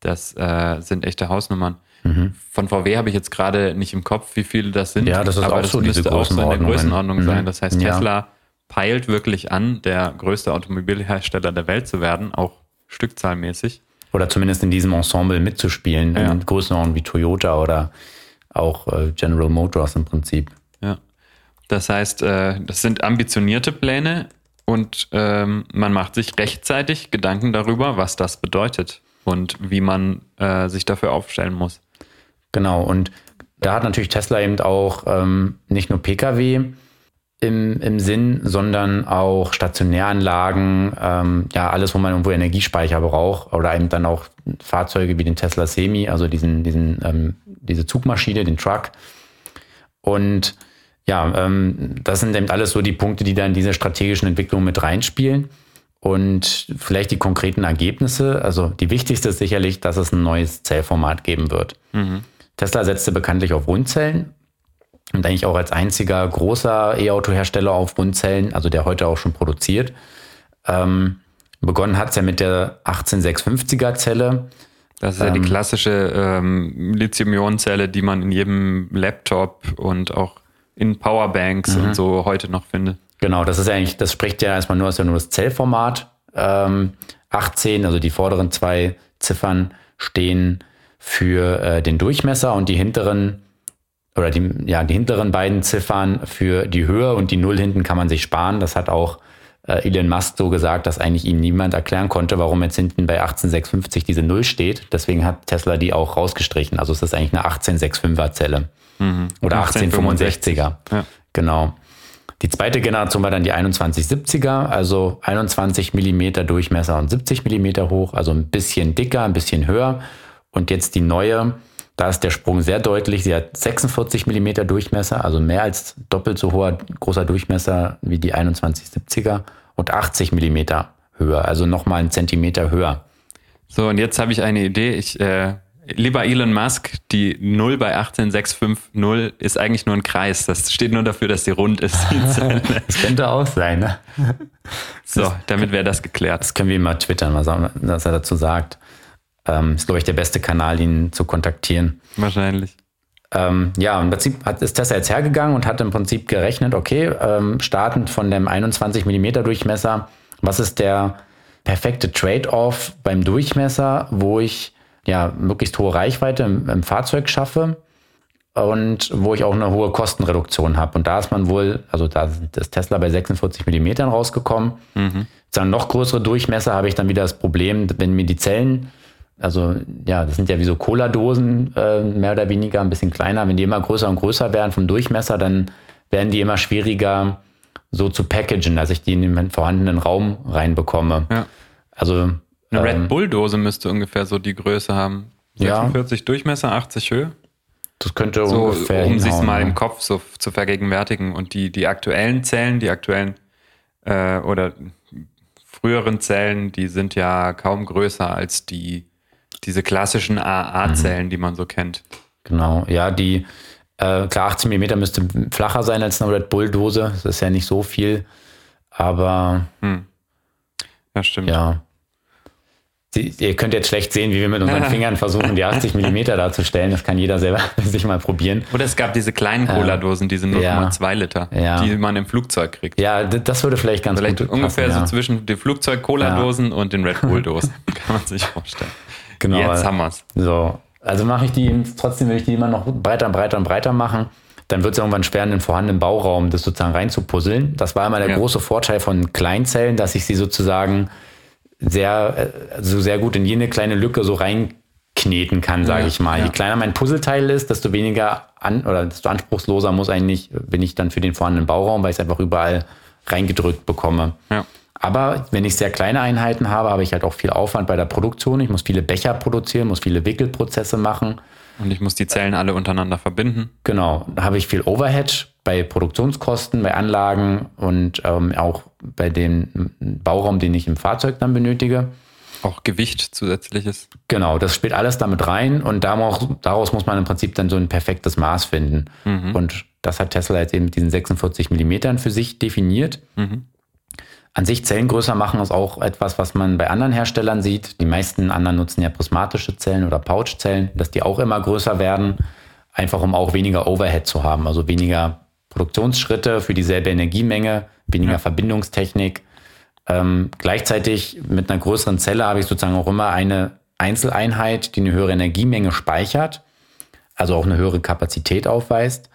Das äh, sind echte Hausnummern. Mhm. Von VW habe ich jetzt gerade nicht im Kopf, wie viele das sind. Ja, das ist aber auch das so müsste auch so in der Größenordnung mhm. sein. Das heißt, ja. Tesla peilt wirklich an, der größte Automobilhersteller der Welt zu werden, auch stückzahlmäßig. Oder zumindest in diesem Ensemble mitzuspielen, ja. in Größenordnungen wie Toyota oder auch äh, General Motors im Prinzip. Das heißt, äh, das sind ambitionierte Pläne und ähm, man macht sich rechtzeitig Gedanken darüber, was das bedeutet und wie man äh, sich dafür aufstellen muss. Genau, und da hat natürlich Tesla eben auch ähm, nicht nur Pkw im, im Sinn, sondern auch Stationäranlagen, ähm, ja, alles, wo man irgendwo Energiespeicher braucht oder eben dann auch Fahrzeuge wie den Tesla Semi, also diesen, diesen, ähm, diese Zugmaschine, den Truck. Und ja, ähm, das sind eben alles so die Punkte, die da in diese strategischen Entwicklungen mit reinspielen. Und vielleicht die konkreten Ergebnisse. Also die wichtigste ist sicherlich, dass es ein neues Zellformat geben wird. Mhm. Tesla setzte bekanntlich auf Rundzellen und eigentlich auch als einziger großer E-Auto-Hersteller auf Rundzellen, also der heute auch schon produziert. Ähm, begonnen hat es ja mit der 18650er Zelle. Das ist ja die klassische ähm, Lithium-Ionen-Zelle, die man in jedem Laptop und auch in Powerbanks und so heute noch findet. Genau, das ist eigentlich, das spricht ja erstmal nur, ist ja nur das Zellformat. Ähm, 18, also die vorderen zwei Ziffern stehen für äh, den Durchmesser und die hinteren oder die, ja, die hinteren beiden Ziffern für die Höhe und die Null hinten kann man sich sparen. Das hat auch äh, Elon Musk so gesagt, dass eigentlich ihm niemand erklären konnte, warum jetzt hinten bei 18650 diese Null steht. Deswegen hat Tesla die auch rausgestrichen. Also es ist eigentlich eine 1865er Zelle Mhm. oder 1865. 1865er. Ja. Genau. Die zweite Generation war dann die 2170er, also 21 Millimeter Durchmesser und 70 Millimeter hoch, also ein bisschen dicker, ein bisschen höher. Und jetzt die neue, da ist der Sprung sehr deutlich. Sie hat 46 Millimeter Durchmesser, also mehr als doppelt so hoher großer Durchmesser wie die 2170er und 80 Millimeter höher, also nochmal einen Zentimeter höher. So, und jetzt habe ich eine Idee. Ich, äh, lieber Elon Musk, die 0 bei 18650 ist eigentlich nur ein Kreis. Das steht nur dafür, dass sie rund ist. Das könnte auch sein, ne? so, damit wäre das geklärt. Das können wir ihm mal twittern, was er, was er dazu sagt. Ähm, ist, glaube ich, der beste Kanal, ihn zu kontaktieren. Wahrscheinlich. Ähm, ja, im Prinzip hat, ist Tesla jetzt hergegangen und hat im Prinzip gerechnet, okay, ähm, startend von dem 21 mm Durchmesser, was ist der perfekte Trade-off beim Durchmesser, wo ich ja möglichst hohe Reichweite im, im Fahrzeug schaffe und wo ich auch eine hohe Kostenreduktion habe. Und da ist man wohl, also da ist Tesla bei 46 mm rausgekommen. Dann noch größere Durchmesser habe ich dann wieder das Problem, wenn mir die Zellen also ja, das sind ja wie so Cola-Dosen, äh, mehr oder weniger, ein bisschen kleiner. Wenn die immer größer und größer werden vom Durchmesser, dann werden die immer schwieriger so zu packagen, dass ich die in den vorhandenen Raum reinbekomme. Ja. Also Eine ähm, Red Bull-Dose müsste ungefähr so die Größe haben. Ja. 46 Durchmesser, 80 Höhe. das könnte So, ungefähr um sich mal ja. im Kopf so zu vergegenwärtigen. Und die, die aktuellen Zellen, die aktuellen äh, oder früheren Zellen, die sind ja kaum größer als die diese klassischen AA-Zellen, Mhm. die man so kennt. Genau, ja, die, äh, klar, 18 mm müsste flacher sein als eine Red Bull-Dose. Das ist ja nicht so viel, aber Ja, stimmt. ja. Sie, ihr könnt jetzt schlecht sehen, wie wir mit unseren Fingern versuchen, die 80 mm darzustellen. Das kann jeder selber sich mal probieren. Oder es gab diese kleinen Cola-Dosen, diese 0,2 Liter, Ja. die man im Flugzeug kriegt. Ja, das würde vielleicht ganz Vielleicht gut ungefähr passen, so ja. zwischen den Flugzeug-Cola-Dosen und den Red Bull-Dosen. Kann man sich vorstellen. Genau. Jetzt haben wir's. So, also mache ich die, trotzdem will ich die immer noch breiter und breiter und breiter machen. Dann wird es irgendwann schwer, in den vorhandenen Bauraum das sozusagen reinzupuzzeln. Das war immer der Ja. große Vorteil von Kleinzellen, dass ich sie sozusagen sehr, äh, so sehr gut in jede kleine Lücke so reinkneten kann, sage Ja, ich mal. ja. Je kleiner mein Puzzleteil ist, desto weniger an oder desto anspruchsloser muss eigentlich, bin ich dann für den vorhandenen Bauraum, weil ich es einfach überall reingedrückt bekomme. Ja. Aber wenn ich sehr kleine Einheiten habe, habe ich halt auch viel Aufwand bei der Produktion. Ich muss viele Becher produzieren, muss viele Wickelprozesse machen. Und ich muss die Zellen alle untereinander verbinden. Genau, da habe ich viel Overhead bei Produktionskosten, bei Anlagen und ähm, auch bei dem Bauraum, den ich im Fahrzeug dann benötige. Auch Gewicht zusätzliches. Genau, das spielt alles damit rein und daraus, daraus muss man im Prinzip dann so ein perfektes Maß finden. Und das hat Tesla jetzt eben mit diesen 46 Millimetern für sich definiert. An sich Zellen größer machen ist auch etwas, was man bei anderen Herstellern sieht. Die meisten anderen nutzen ja prismatische Zellen oder Pouchzellen, dass die auch immer größer werden, einfach um auch weniger Overhead zu haben, also weniger Produktionsschritte für dieselbe Energiemenge, weniger Verbindungstechnik. Ähm, gleichzeitig mit einer größeren Zelle habe ich sozusagen auch immer eine Einzeleinheit, die eine höhere Energiemenge speichert, also auch eine höhere Kapazität aufweist,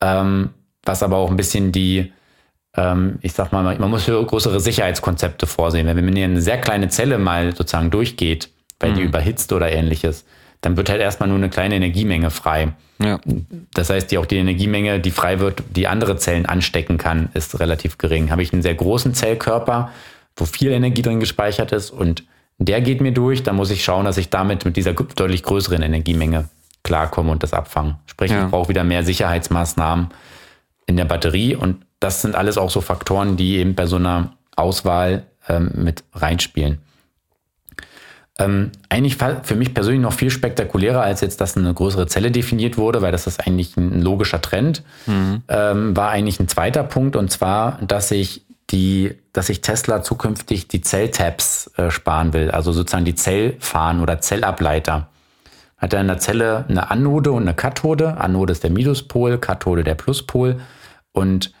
ähm, was aber auch ein bisschen die, ähm, ich sag mal, man muss größere Sicherheitskonzepte vorsehen. Wenn man hier eine sehr kleine Zelle mal sozusagen durchgeht, weil die überhitzt oder ähnliches, dann wird halt erstmal nur eine kleine Energiemenge frei. Ja. Das heißt, die, auch die Energiemenge, die frei wird, die andere Zellen anstecken kann, ist relativ gering. Habe ich einen sehr großen Zellkörper, wo viel Energie drin gespeichert ist und der geht mir durch, dann muss ich schauen, dass ich damit mit dieser deutlich größeren Energiemenge klarkomme und das abfange. Sprich, Ja. ich brauche wieder mehr Sicherheitsmaßnahmen in der Batterie und das sind alles auch so Faktoren, die eben bei so einer Auswahl ähm, mit reinspielen. Ähm, eigentlich für mich persönlich noch viel spektakulärer, als jetzt, dass eine größere Zelle definiert wurde, weil das ist eigentlich ein logischer Trend, ähm, war eigentlich ein zweiter Punkt und zwar, dass ich die, dass sich Tesla zukünftig die Zelltabs äh, sparen will, also sozusagen die Zellfahnen oder Zellableiter. Hat er in der Zelle eine Anode und eine Kathode. Anode ist der Minuspol, Kathode der Pluspol. Und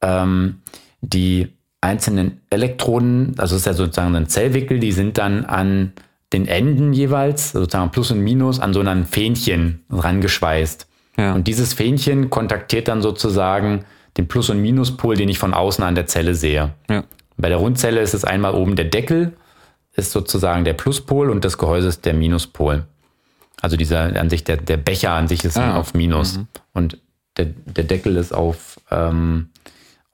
ähm, die einzelnen Elektroden, also ist ja sozusagen ein Zellwickel, die sind dann an den Enden jeweils, sozusagen Plus und Minus, an so einem Fähnchen rangeschweißt. Ja. Und dieses Fähnchen kontaktiert dann sozusagen den Plus- und Minuspol, den ich von außen an der Zelle sehe. Ja. Bei der Rundzelle ist es einmal oben der Deckel, ist sozusagen der Pluspol und das Gehäuse ist der Minuspol. Also dieser an sich, der, der Becher an sich ist ah, auf Minus mhm. und der, der Deckel ist auf, ähm,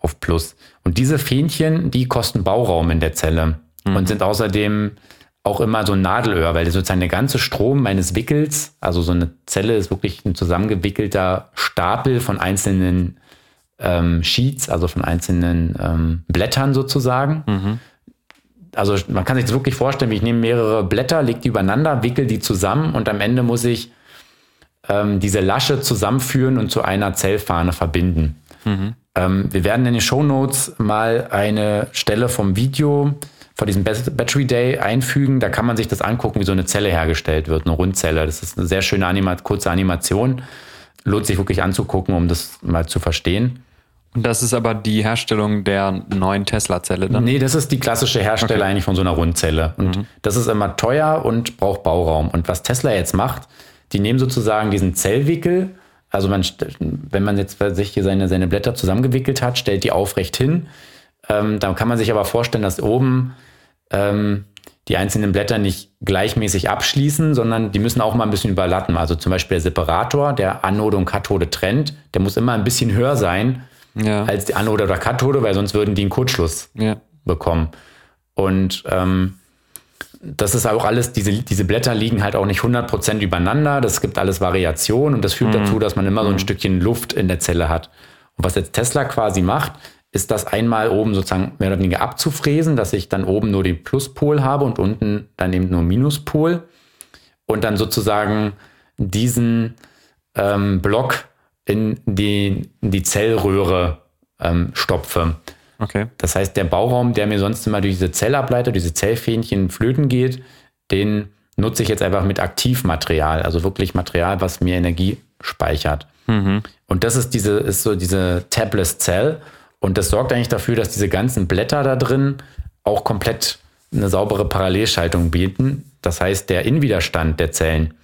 auf Plus. Und diese Fähnchen, die kosten Bauraum in der Zelle mhm. und sind außerdem auch immer so ein Nadelöhr, weil sozusagen der ganze Strom meines Wickels, also so eine Zelle ist wirklich ein zusammengewickelter Stapel von einzelnen ähm, Sheets, also von einzelnen ähm, Blättern sozusagen. Mhm. Also man kann sich das wirklich vorstellen, wie ich nehme mehrere Blätter, lege die übereinander, wickel die zusammen und am Ende muss ich ähm, diese Lasche zusammenführen und zu einer Zellfahne verbinden. Mhm. Ähm, wir werden in den Show Notes mal eine Stelle vom Video von diesem Battery Day einfügen. Da kann man sich das angucken, wie so eine Zelle hergestellt wird, eine Rundzelle. Das ist eine sehr schöne Anima kurze Animation. Lohnt sich wirklich anzugucken, um das mal zu verstehen. Und das ist aber die Herstellung der neuen Tesla-Zelle dann? Nee, das ist die klassische Herstellung okay. eigentlich von so einer Rundzelle. Und mhm. das ist immer teuer und braucht Bauraum. Und was Tesla jetzt macht, die nehmen sozusagen diesen Zellwickel, also man, wenn man jetzt sich hier seine, seine Blätter zusammengewickelt hat, stellt die aufrecht hin. Ähm, dann kann man sich aber vorstellen, dass oben ähm, die einzelnen Blätter nicht gleichmäßig abschließen, sondern die müssen auch mal ein bisschen überlappen. Also zum Beispiel der Separator, der Anode und Kathode trennt, der muss immer ein bisschen höher sein, ja. als die Anode oder Kathode, weil sonst würden die einen Kurzschluss ja. bekommen. Und ähm, das ist auch alles, diese, diese Blätter liegen halt auch nicht 100% übereinander. Das gibt alles Variationen und das führt mhm. dazu, dass man immer so ein mhm. Stückchen Luft in der Zelle hat. Und was jetzt Tesla quasi macht, ist das einmal oben sozusagen mehr oder weniger abzufräsen, dass ich dann oben nur den Pluspol habe und unten dann eben nur Minuspol. Und dann sozusagen diesen ähm, Block in die, in die Zellröhre ähm, stopfe. Okay. Das heißt, der Bauraum, der mir sonst immer durch diese Zellableiter, diese Zellfähnchen flöten geht, den nutze ich jetzt einfach mit Aktivmaterial, also wirklich Material, was mir Energie speichert. Mhm. Und das ist diese, ist so diese Tabless Cell. Und das sorgt eigentlich dafür, dass diese ganzen Blätter da drin auch komplett eine saubere Parallelschaltung bieten. Das heißt, der Innenwiderstand der Zellen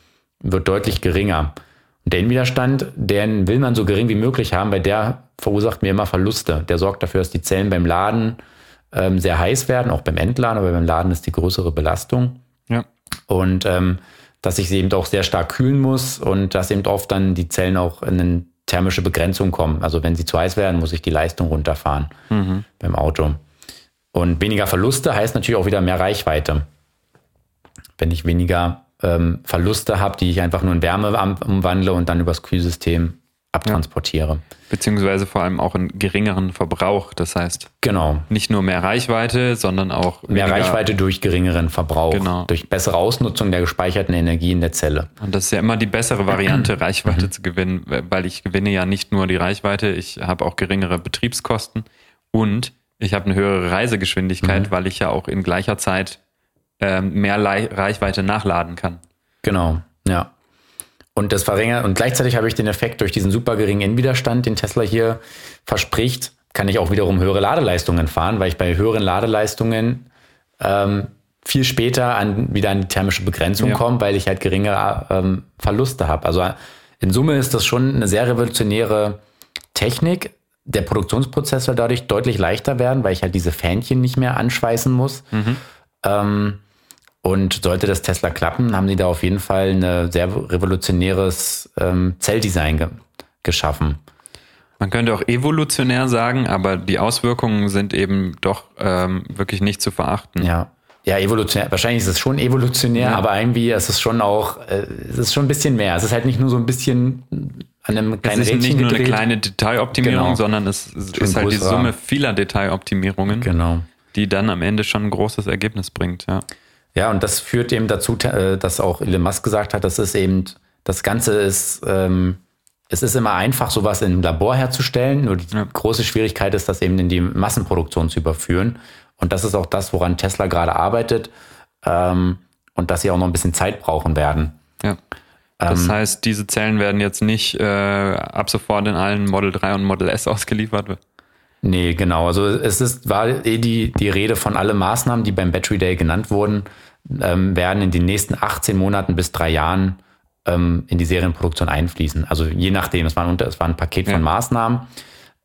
wird deutlich geringer. Den Widerstand, den will man so gering wie möglich haben, weil der verursacht mir immer Verluste. Der sorgt dafür, dass die Zellen beim Laden ähm, sehr heiß werden, auch beim Entladen, aber beim Laden ist die größere Belastung. Ja. Und ähm, dass ich sie eben auch sehr stark kühlen muss und dass eben oft dann die Zellen auch in eine thermische Begrenzung kommen. Also wenn sie zu heiß werden, muss ich die Leistung runterfahren mhm. beim Auto. Und weniger Verluste heißt natürlich auch wieder mehr Reichweite. Wenn ich weniger ähm, Verluste habe, die ich einfach nur in Wärme umwandle und dann übers Kühlsystem abtransportiere. Ja. Beziehungsweise vor allem auch einen geringeren Verbrauch. Das heißt, genau. nicht nur mehr Reichweite, sondern auch mehr Reichweite durch geringeren Verbrauch, genau. durch bessere Ausnutzung der gespeicherten Energie in der Zelle. Und das ist ja immer die bessere Variante, Reichweite mhm. zu gewinnen, weil ich gewinne ja nicht nur die Reichweite, ich habe auch geringere Betriebskosten und ich habe eine höhere Reisegeschwindigkeit, mhm. weil ich ja auch in gleicher Zeit ähm, mehr Reichweite nachladen kann. Genau, ja. Und das verringert, und gleichzeitig habe ich den Effekt durch diesen super geringen Endwiderstand, den Tesla hier verspricht, kann ich auch wiederum höhere Ladeleistungen fahren, weil ich bei höheren Ladeleistungen ähm, viel später an, wieder an die thermische Begrenzung ja. komme, weil ich halt geringere ähm, Verluste habe. Also in Summe ist das schon eine sehr revolutionäre Technik. Der Produktionsprozess soll dadurch deutlich leichter werden, weil ich halt diese Fähnchen nicht mehr anschweißen muss. Mhm. Ähm, und sollte das Tesla klappen, haben sie da auf jeden Fall ein sehr revolutionäres ähm, Zelldesign ge geschaffen. Man könnte auch evolutionär sagen, aber die Auswirkungen sind eben doch ähm, wirklich nicht zu verachten. Ja. Ja, evolutionär. Wahrscheinlich ist es schon evolutionär, ja. aber irgendwie ist es schon auch, äh, es ist schon ein bisschen mehr. Es ist halt nicht nur so ein bisschen an einem kleinen Es ist Rädchen nicht nur gedreht. eine kleine Detailoptimierung, genau. sondern es ist halt die Summe vieler Detailoptimierungen, genau. die dann am Ende schon ein großes Ergebnis bringt. Ja. Ja, und das führt eben dazu, äh, dass auch Elon Musk gesagt hat, das ist eben, das Ganze ist ähm, es ist immer einfach, sowas im Labor herzustellen. Nur die ja. große Schwierigkeit ist, das eben in die Massenproduktion zu überführen. Und das ist auch das, woran Tesla gerade arbeitet. Ähm, und dass sie auch noch ein bisschen Zeit brauchen werden. Ja. Das ähm, heißt, diese Zellen werden jetzt nicht äh, ab sofort in allen Model 3 und Model S ausgeliefert. Nee, genau. Also es ist, war eh die, die Rede von alle Maßnahmen, die beim Battery Day genannt wurden, ähm, werden in den nächsten 18 Monaten bis drei Jahren ähm, in die Serienproduktion einfließen. Also je nachdem, es war ein, es war ein Paket von ja. Maßnahmen.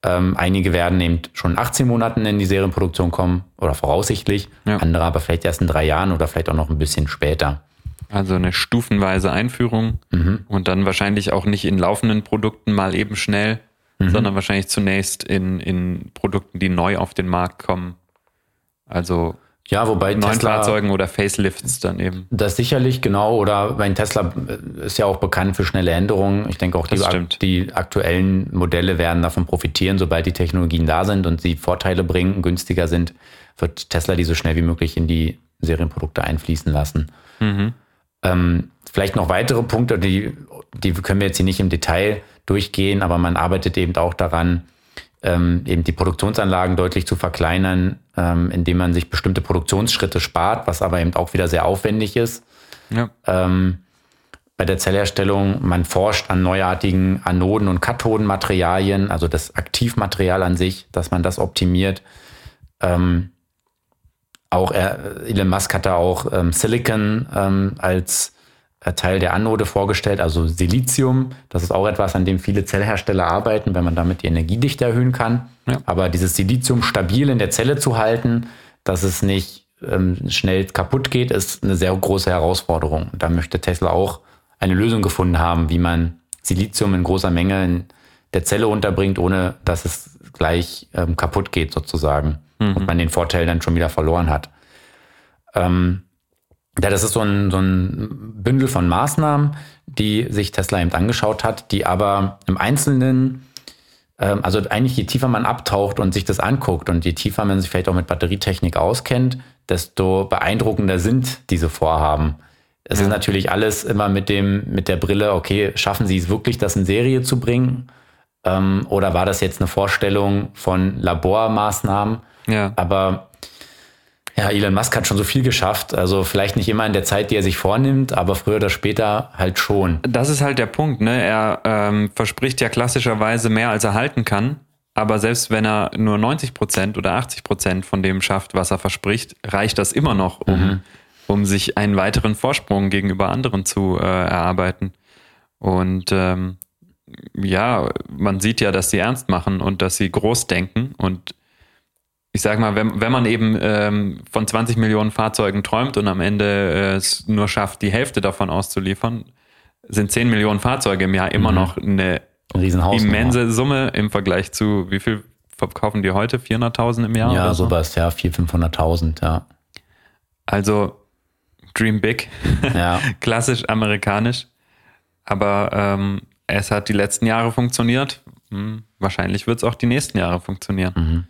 Ähm, einige werden eben schon 18 Monaten in die Serienproduktion kommen oder voraussichtlich, ja. andere aber vielleicht erst in drei Jahren oder vielleicht auch noch ein bisschen später. Also eine stufenweise Einführung mhm. und dann wahrscheinlich auch nicht in laufenden Produkten mal eben schnell, mhm. sondern wahrscheinlich zunächst in, in Produkten, die neu auf den Markt kommen. Also ja, wobei neuen Tesla, Fahrzeugen oder Facelifts dann eben. Das sicherlich, genau. Oder mein Tesla ist ja auch bekannt für schnelle Änderungen. Ich denke auch, die, die, aktuellen Modelle werden davon profitieren, sobald die Technologien da sind und sie Vorteile bringen, günstiger sind, wird Tesla die so schnell wie möglich in die Serienprodukte einfließen lassen. Mhm. Ähm, vielleicht noch weitere Punkte, die, die können wir jetzt hier nicht im Detail durchgehen, aber man arbeitet eben auch daran, ähm, eben die Produktionsanlagen deutlich zu verkleinern, ähm, indem man sich bestimmte Produktionsschritte spart, was aber eben auch wieder sehr aufwendig ist. Ja. Ähm, bei der Zellherstellung, man forscht an neuartigen Anoden- und Kathodenmaterialien, also das Aktivmaterial an sich, dass man das optimiert. Ähm, auch er, Elon Musk hat da auch ähm, Silicon ähm, als äh, Teil der Anode vorgestellt, also Silizium. Das ist auch etwas, an dem viele Zellhersteller arbeiten, wenn man damit die Energiedichte erhöhen kann. Ja. Aber dieses Silizium stabil in der Zelle zu halten, dass es nicht ähm, schnell kaputt geht, ist eine sehr große Herausforderung. Da möchte Tesla auch eine Lösung gefunden haben, wie man Silizium in großer Menge in der Zelle unterbringt, ohne dass es gleich ähm, kaputt geht sozusagen mhm. und man den Vorteil dann schon wieder verloren hat. Ähm, ja, das ist so ein, so ein Bündel von Maßnahmen, die sich Tesla eben angeschaut hat, die aber im Einzelnen, ähm, also eigentlich je tiefer man abtaucht und sich das anguckt und je tiefer man sich vielleicht auch mit Batterietechnik auskennt, desto beeindruckender sind diese Vorhaben. Es ja. ist natürlich alles immer mit dem, mit der Brille, okay, schaffen Sie es wirklich, das in Serie zu bringen? Ähm, oder war das jetzt eine Vorstellung von Labormaßnahmen? Ja. Aber ja, Elon Musk hat schon so viel geschafft. Also vielleicht nicht immer in der Zeit, die er sich vornimmt, aber früher oder später halt schon. Das ist halt der Punkt. Ne? Er ähm, verspricht ja klassischerweise mehr, als er halten kann. Aber selbst wenn er nur 90 Prozent oder 80 Prozent von dem schafft, was er verspricht, reicht das immer noch, um, mhm. um sich einen weiteren Vorsprung gegenüber anderen zu äh, erarbeiten. Und ähm, ja, man sieht ja, dass sie ernst machen und dass sie groß denken und ich sag mal, wenn, wenn man eben ähm, von 20 Millionen Fahrzeugen träumt und am Ende äh, es nur schafft, die Hälfte davon auszuliefern, sind 10 Millionen Fahrzeuge im Jahr immer mhm. noch eine immense Summe im Vergleich zu, wie viel verkaufen die heute? 400.000 im Jahr? Ja, sowas, ja, 400.000, 500.000, ja. Also Dream Big, ja. klassisch amerikanisch, aber ähm, es hat die letzten Jahre funktioniert. Hm, wahrscheinlich wird es auch die nächsten Jahre funktionieren. Mhm.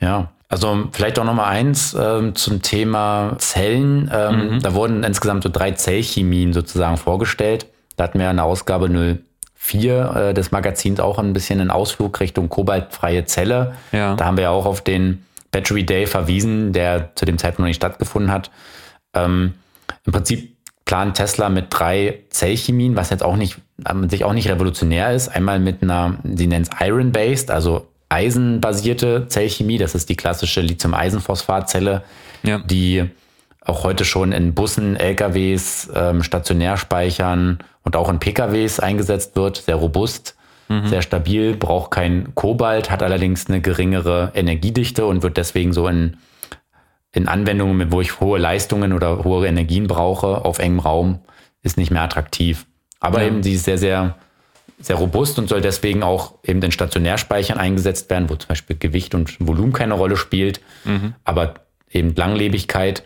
Ja, also vielleicht auch nochmal eins ähm, zum Thema Zellen. Ähm, mhm. Da wurden insgesamt so drei Zellchemien sozusagen vorgestellt. Da hatten wir eine Ausgabe 04 äh, des Magazins auch ein bisschen einen Ausflug Richtung kobaltfreie Zelle. Ja. Da haben wir ja auch auf den Battery Day verwiesen, der zu dem Zeitpunkt noch nicht stattgefunden hat. Ähm, Im Prinzip plant Tesla mit drei Zellchemien, was jetzt auch nicht, sich auch nicht revolutionär ist. Einmal mit einer, sie nennt es Iron-Based, also eisenbasierte Zellchemie. Das ist die klassische Lithium-Eisenphosphat-Zelle, ja. die auch heute schon in Bussen, LKWs, ähm, Stationärspeichern und auch in PKWs eingesetzt wird. Sehr robust, mhm. sehr stabil, braucht kein Kobalt, hat allerdings eine geringere Energiedichte und wird deswegen so in, in Anwendungen, wo ich hohe Leistungen oder hohe Energien brauche, auf engem Raum, ist nicht mehr attraktiv. Aber ja. eben sie ist sehr, sehr sehr robust und soll deswegen auch eben in Stationärspeichern eingesetzt werden, wo zum Beispiel Gewicht und Volumen keine Rolle spielt, mhm. aber eben Langlebigkeit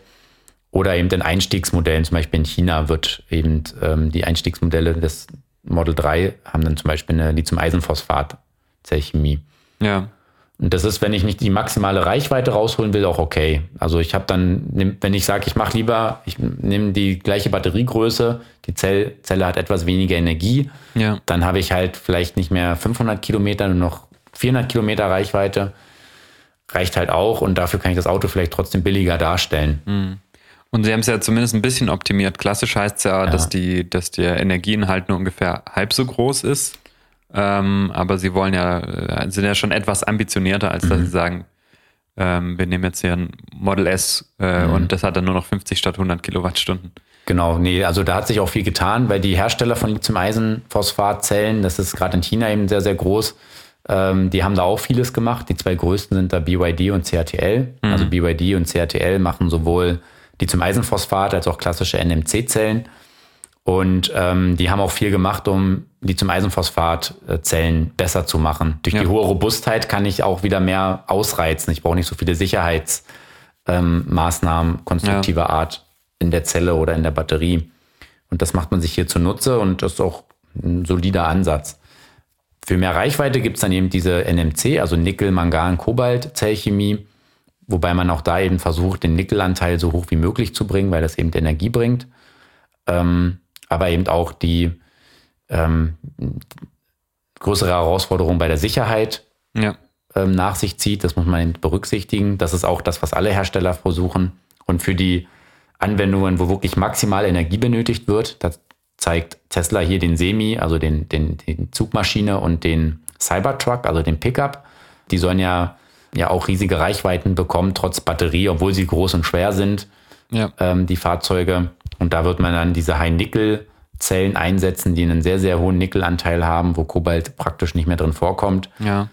oder eben in Einstiegsmodellen, zum Beispiel in China wird eben ähm, die Einstiegsmodelle des Model 3 haben dann zum Beispiel eine Lithium-Eisenphosphat-Zellchemie. Ja. Und das ist, wenn ich nicht die maximale Reichweite rausholen will, auch okay. Also ich habe dann, wenn ich sage, ich mache lieber, ich nehme die gleiche Batteriegröße, die Zell, Zelle hat etwas weniger Energie, ja. dann habe ich halt vielleicht nicht mehr 500 Kilometer, nur noch 400 Kilometer Reichweite. Reicht halt auch und dafür kann ich das Auto vielleicht trotzdem billiger darstellen. Mhm. Und sie haben es ja zumindest ein bisschen optimiert. Klassisch heißt es ja, ja, dass die, dass der Energieinhalt nur ungefähr halb so groß ist. Ähm, aber sie wollen ja, äh, sind ja schon etwas ambitionierter, als mhm. dass sie sagen, ähm, wir nehmen jetzt hier ein Model S äh, mhm. und das hat dann nur noch 50 statt 100 Kilowattstunden. Genau, nee, also da hat sich auch viel getan, weil die Hersteller von Lithium-Eisenphosphat-Zellen, das ist gerade in China eben sehr, sehr groß, ähm, die haben da auch vieles gemacht. Die zwei größten sind da BYD und CATL. Mhm. Also BYD und CATL machen sowohl die zum Eisenphosphat als auch klassische NMC-Zellen. Und ähm, die haben auch viel gemacht, um die zum Eisenphosphat-Zellen besser zu machen. Durch ja. die hohe Robustheit kann ich auch wieder mehr ausreizen. Ich brauche nicht so viele Sicherheitsmaßnahmen ähm, konstruktiver ja. Art in der Zelle oder in der Batterie. Und das macht man sich hier zunutze und das ist auch ein solider Ansatz. Für mehr Reichweite gibt es dann eben diese NMC, also Nickel, Mangan, Kobalt Zellchemie, wobei man auch da eben versucht, den Nickelanteil so hoch wie möglich zu bringen, weil das eben Energie bringt. Ähm, aber eben auch die ähm, größere Herausforderung bei der Sicherheit ja. ähm, nach sich zieht. Das muss man berücksichtigen. Das ist auch das, was alle Hersteller versuchen. Und für die Anwendungen, wo wirklich maximal Energie benötigt wird, das zeigt Tesla hier den Semi, also den, den, den Zugmaschine und den Cybertruck, also den Pickup. Die sollen ja, ja auch riesige Reichweiten bekommen, trotz Batterie, obwohl sie groß und schwer sind, ja. ähm, die Fahrzeuge. Und da wird man dann diese High-Nickel-Zellen einsetzen, die einen sehr, sehr hohen Nickelanteil haben, wo Kobalt praktisch nicht mehr drin vorkommt. Ja.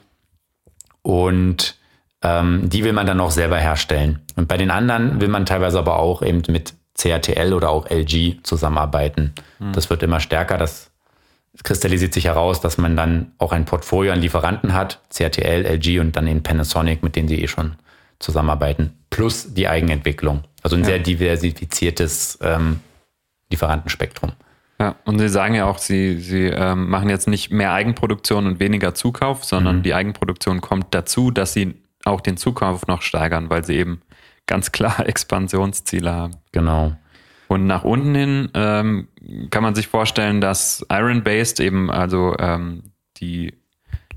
Und ähm, die will man dann auch selber herstellen. Und bei den anderen will man teilweise aber auch eben mit CATL oder auch LG zusammenarbeiten. Hm. Das wird immer stärker. Das kristallisiert sich heraus, dass man dann auch ein Portfolio an Lieferanten hat, CATL, LG und dann in Panasonic, mit denen sie eh schon zusammenarbeiten, plus die Eigenentwicklung. Also ein ja. sehr diversifiziertes ähm, Lieferantenspektrum. Ja, und Sie sagen ja auch, Sie, Sie ähm, machen jetzt nicht mehr Eigenproduktion und weniger Zukauf, sondern mhm. die Eigenproduktion kommt dazu, dass Sie auch den Zukauf noch steigern, weil Sie eben ganz klar Expansionsziele haben. Genau. Und nach unten hin ähm, kann man sich vorstellen, dass Iron-Based eben, also ähm, die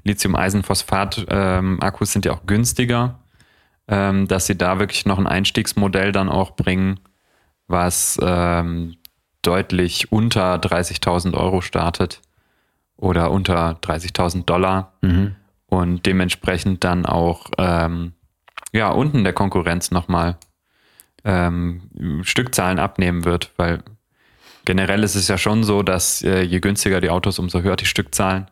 Lithium-Eisenphosphat-Akkus ähm, sind ja auch günstiger, ähm, dass sie da wirklich noch ein Einstiegsmodell dann auch bringen, was ähm, deutlich unter 30.000 Euro startet oder unter 30.000 Dollar mhm. und dementsprechend dann auch ähm, ja, unten der Konkurrenz nochmal ähm, Stückzahlen abnehmen wird, weil generell ist es ja schon so, dass äh, je günstiger die Autos, umso höher die Stückzahlen,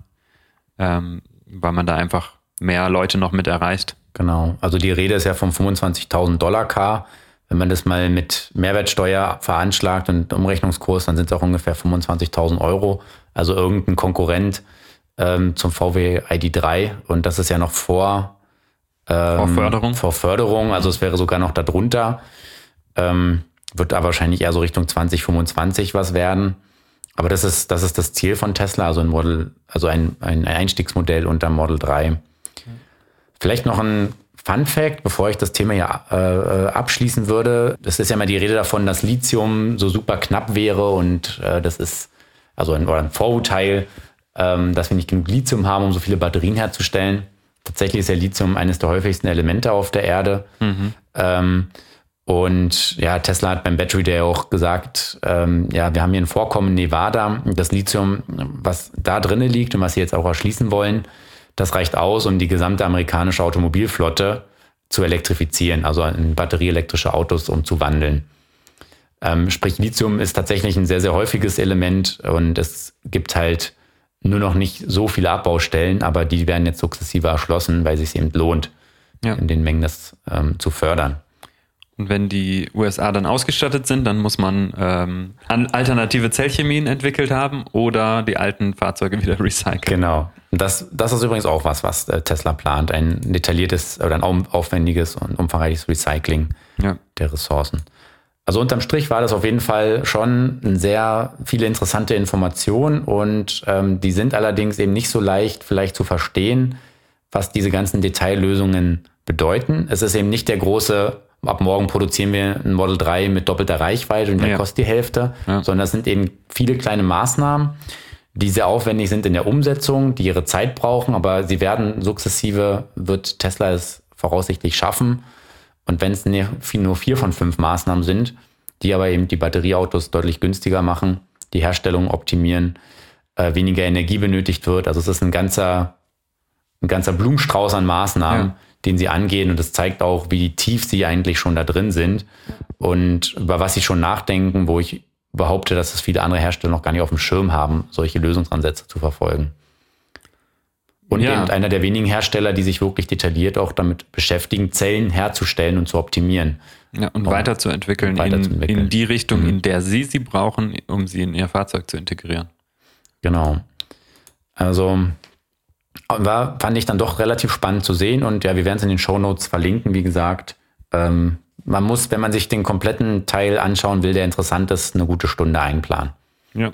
ähm, weil man da einfach mehr Leute noch mit erreicht. Genau, also die Rede ist ja vom 25.000 Dollar Car. Wenn man das mal mit Mehrwertsteuer veranschlagt und Umrechnungskurs, dann sind es auch ungefähr 25.000 Euro. Also irgendein Konkurrent ähm, zum VW ID3 und das ist ja noch vor ähm, vor Förderung. Vor Förderung, also es wäre sogar noch darunter. Ähm, wird da wahrscheinlich eher so Richtung 2025 was werden. Aber das ist, das ist das Ziel von Tesla, also ein Model, also ein, ein Einstiegsmodell unter Model 3. Vielleicht noch ein Fun Fact, bevor ich das Thema hier äh, abschließen würde. Es ist ja immer die Rede davon, dass Lithium so super knapp wäre und äh, das ist also ein, ein Vorurteil, ähm, dass wir nicht genug Lithium haben, um so viele Batterien herzustellen. Tatsächlich ist ja Lithium eines der häufigsten Elemente auf der Erde. Mhm. Ähm, und ja, Tesla hat beim Battery Day auch gesagt, ähm, ja, wir haben hier ein Vorkommen in Nevada. Das Lithium, was da drinnen liegt und was sie jetzt auch erschließen wollen, das reicht aus, um die gesamte amerikanische Automobilflotte zu elektrifizieren, also in batterieelektrische Autos umzuwandeln. Ähm, sprich, Lithium ist tatsächlich ein sehr, sehr häufiges Element und es gibt halt nur noch nicht so viele Abbaustellen, aber die werden jetzt sukzessive erschlossen, weil es sich eben lohnt, ja. in den Mengen das ähm, zu fördern. Und wenn die USA dann ausgestattet sind, dann muss man ähm, alternative Zellchemien entwickelt haben oder die alten Fahrzeuge wieder recyceln. Genau. Das, das ist übrigens auch was, was äh, Tesla plant. Ein detailliertes oder ein aufwendiges und umfangreiches Recycling ja. der Ressourcen. Also unterm Strich war das auf jeden Fall schon sehr viele interessante Informationen und ähm, die sind allerdings eben nicht so leicht vielleicht zu verstehen, was diese ganzen Detaillösungen bedeuten. Es ist eben nicht der große, ab morgen produzieren wir ein Model 3 mit doppelter Reichweite und der Ja. kostet die Hälfte, Ja. sondern es sind eben viele kleine Maßnahmen, die sehr aufwendig sind in der Umsetzung, die ihre Zeit brauchen, aber sie werden sukzessive, wird Tesla es voraussichtlich schaffen. Und wenn es nur vier von fünf Maßnahmen sind, die aber eben die Batterieautos deutlich günstiger machen, die Herstellung optimieren, äh, weniger Energie benötigt wird. Also es ist ein ganzer, ein ganzer Blumenstrauß an Maßnahmen, Ja. Den sie angehen. Und das zeigt auch, wie tief sie eigentlich schon da drin sind und über was sie schon nachdenken, wo ich behaupte, dass es viele andere Hersteller noch gar nicht auf dem Schirm haben, solche Lösungsansätze zu verfolgen. Und Ja. einer der wenigen Hersteller, die sich wirklich detailliert auch damit beschäftigen, Zellen herzustellen und zu optimieren. Ja, und weiterzuentwickeln, und in, weiterzuentwickeln. Mhm. in die Richtung, in der Sie sie brauchen, um sie in Ihr Fahrzeug zu integrieren. Genau. Also war, fand ich dann doch relativ spannend zu sehen und ja, wir werden es in den Shownotes verlinken, wie gesagt. Ähm, man muss, wenn man sich den kompletten Teil anschauen will, der interessant ist, eine gute Stunde einplanen. Ja.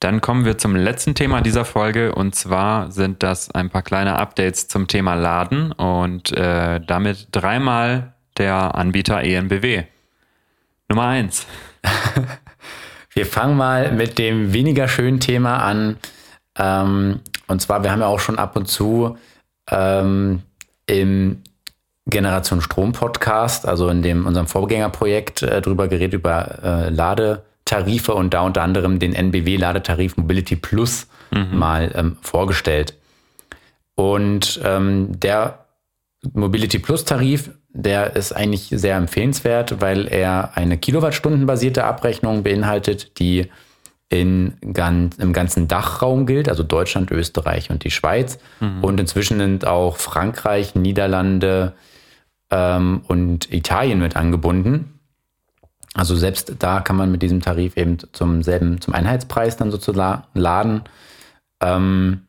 Dann kommen wir zum letzten Thema dieser Folge und zwar sind das ein paar kleine Updates zum Thema Laden und äh, damit dreimal der Anbieter ENBW. Nummer eins. Wir fangen mal mit dem weniger schönen Thema an. Ähm, und zwar, wir haben ja auch schon ab und zu ähm, im Generation Strom Podcast, also in dem unserem Vorgängerprojekt, äh, drüber geredet über äh, Ladetarife und da unter anderem den NBW Ladetarif Mobility Plus mal ähm, vorgestellt. Und ähm, der Mobility Plus Tarif, der ist eigentlich sehr empfehlenswert, weil er eine Kilowattstundenbasierte Abrechnung beinhaltet, die in ganz, im ganzen Dachraum gilt, also Deutschland, Österreich und die Schweiz. Und inzwischen sind auch Frankreich, Niederlande ähm, und Italien mit angebunden. Also selbst da kann man mit diesem Tarif eben zum selben, zum Einheitspreis dann sozusagen laden. Ähm,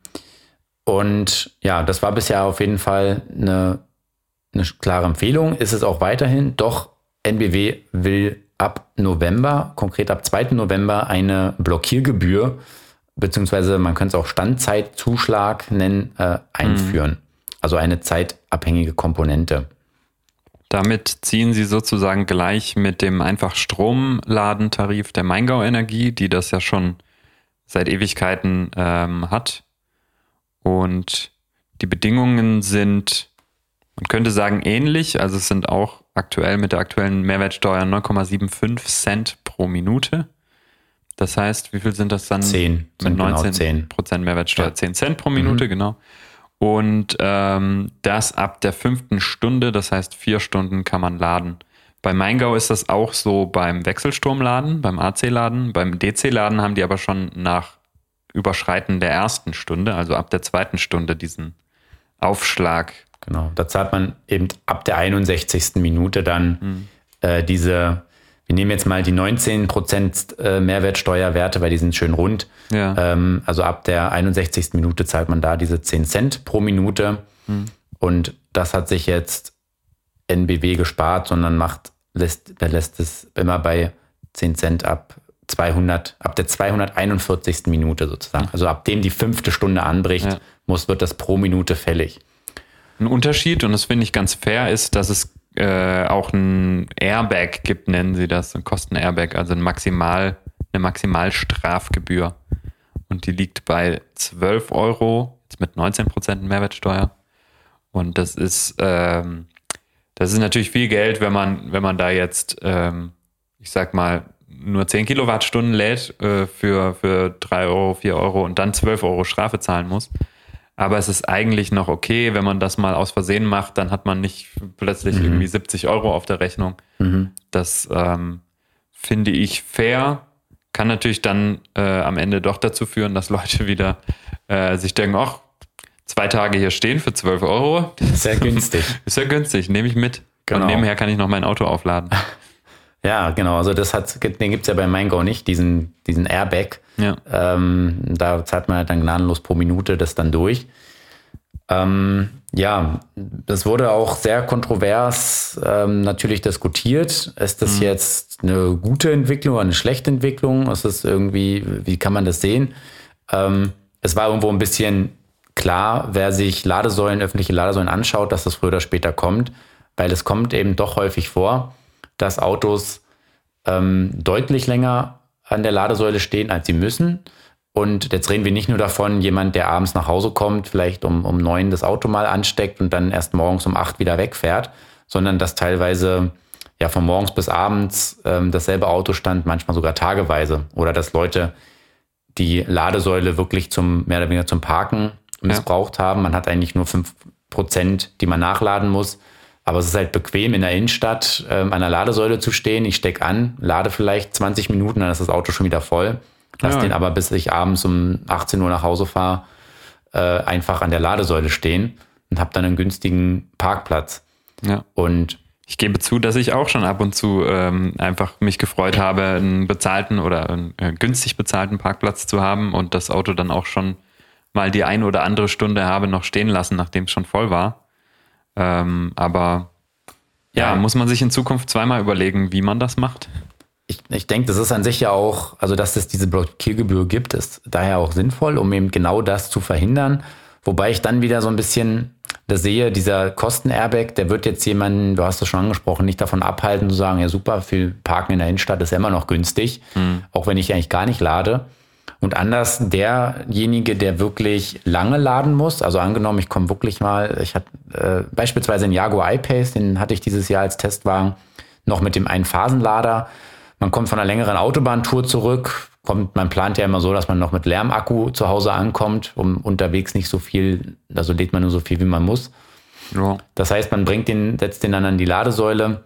und ja, das war bisher auf jeden Fall eine, eine klare Empfehlung. Ist es auch weiterhin. Doch NBW will ab November, konkret ab 2. November, eine Blockiergebühr, beziehungsweise man könnte es auch Standzeitzuschlag nennen, äh, einführen. Also eine zeitabhängige Komponente. Damit ziehen Sie sozusagen gleich mit dem einfach Stromladentarif der Maingau Energie, die das ja schon seit Ewigkeiten ähm, hat. Und die Bedingungen sind, man könnte sagen, ähnlich. Also es sind auch aktuell mit der aktuellen Mehrwertsteuer 9,75 Cent pro Minute. Das heißt, wie viel sind das dann? 10 Mit sind genau 19 10. Prozent Mehrwertsteuer, Ja. 10 Cent pro Minute, genau. Und ähm, das ab der fünften Stunde, das heißt vier Stunden kann man laden. Bei Maingau ist das auch so beim Wechselstromladen, beim AC-Laden. Beim DC-Laden haben die aber schon nach Überschreiten der ersten Stunde, also ab der zweiten Stunde, diesen Aufschlag. Genau, da zahlt man eben ab der 61. Minute dann äh, diese, wir nehmen jetzt mal die 19% äh, Mehrwertsteuerwerte, weil die sind schön rund. Ja. Ähm, also ab der 61. Minute zahlt man da diese 10 Cent pro Minute. Und das hat sich jetzt NBW gespart, sondern macht, lässt, lässt es immer bei 10 Cent ab 200, ab der 241. Minute sozusagen. Also ab dem die fünfte Stunde anbricht, Ja. muss, wird das pro Minute fällig. Ein Unterschied, und das finde ich ganz fair, ist, dass es äh, auch ein Airbag gibt, nennen sie das, ein Kosten-Airbag, also ein Maximal, eine Maximalstrafgebühr. Und die liegt bei 12 Euro, jetzt mit 19% Mehrwertsteuer. Und das ist, ähm, das ist natürlich viel Geld, wenn man, wenn man da jetzt, ähm, ich sag mal, nur 10 Kilowattstunden lädt äh, für, für 3 Euro, 4 Euro und dann 12 Euro Strafe zahlen muss. Aber es ist eigentlich noch okay, wenn man das mal aus Versehen macht, dann hat man nicht plötzlich irgendwie 70 Euro auf der Rechnung. Das ähm, finde ich fair. Kann natürlich dann äh, am Ende doch dazu führen, dass Leute wieder äh, sich denken, ach, zwei Tage hier stehen für 12 Euro. Sehr günstig. Ist ja günstig, nehme ich mit. Genau. Und nebenher kann ich noch mein Auto aufladen. Ja, genau. Also das hat, den gibt's ja bei MeinGo nicht, diesen, diesen Airbag. Ja. Ähm, da zahlt man halt dann gnadenlos pro Minute das dann durch. Ähm, ja, das wurde auch sehr kontrovers ähm, natürlich diskutiert. Ist das mhm. jetzt eine gute Entwicklung oder eine schlechte Entwicklung? Ist das irgendwie, wie kann man das sehen? Ähm, es war irgendwo ein bisschen klar, wer sich Ladesäulen, öffentliche Ladesäulen anschaut, dass das früher oder später kommt, weil es kommt eben doch häufig vor, dass Autos ähm, deutlich länger an der Ladesäule stehen, als sie müssen. Und jetzt reden wir nicht nur davon, jemand, der abends nach Hause kommt, vielleicht um, um neun das Auto mal ansteckt und dann erst morgens um acht wieder wegfährt, sondern dass teilweise ja von morgens bis abends ähm, dasselbe Auto stand, manchmal sogar tageweise. Oder dass Leute die Ladesäule wirklich zum mehr oder weniger zum Parken missbraucht ja. haben. Man hat eigentlich nur fünf Prozent, die man nachladen muss. Aber es ist halt bequem, in der Innenstadt ähm, an der Ladesäule zu stehen. Ich stecke an, lade vielleicht 20 Minuten, dann ist das Auto schon wieder voll. Lass ja. den aber, bis ich abends um 18 Uhr nach Hause fahre, äh, einfach an der Ladesäule stehen und habe dann einen günstigen Parkplatz. Ja. Und ich gebe zu, dass ich auch schon ab und zu ähm, einfach mich gefreut habe, einen bezahlten oder einen äh, günstig bezahlten Parkplatz zu haben und das Auto dann auch schon mal die eine oder andere Stunde habe noch stehen lassen, nachdem es schon voll war. Ähm, aber ja, ja, muss man sich in Zukunft zweimal überlegen, wie man das macht. Ich, ich denke, das ist an sich ja auch, also dass es diese Blockiergebühr gibt, ist daher auch sinnvoll, um eben genau das zu verhindern. Wobei ich dann wieder so ein bisschen das sehe, dieser Kosten-Airbag, der wird jetzt jemanden, du hast es schon angesprochen, nicht davon abhalten zu sagen, ja super, viel Parken in der Innenstadt ist ja immer noch günstig, mhm. auch wenn ich eigentlich gar nicht lade. Und anders derjenige, der wirklich lange laden muss, also angenommen, ich komme wirklich mal, ich hatte äh, beispielsweise einen Jaguar I-Pace, den hatte ich dieses Jahr als Testwagen, noch mit dem Einphasenlader. Man kommt von einer längeren Autobahntour zurück, kommt, man plant ja immer so, dass man noch mit Lärmakku zu Hause ankommt, um unterwegs nicht so viel, also lädt man nur so viel, wie man muss. Ja. Das heißt, man bringt den, setzt den dann an die Ladesäule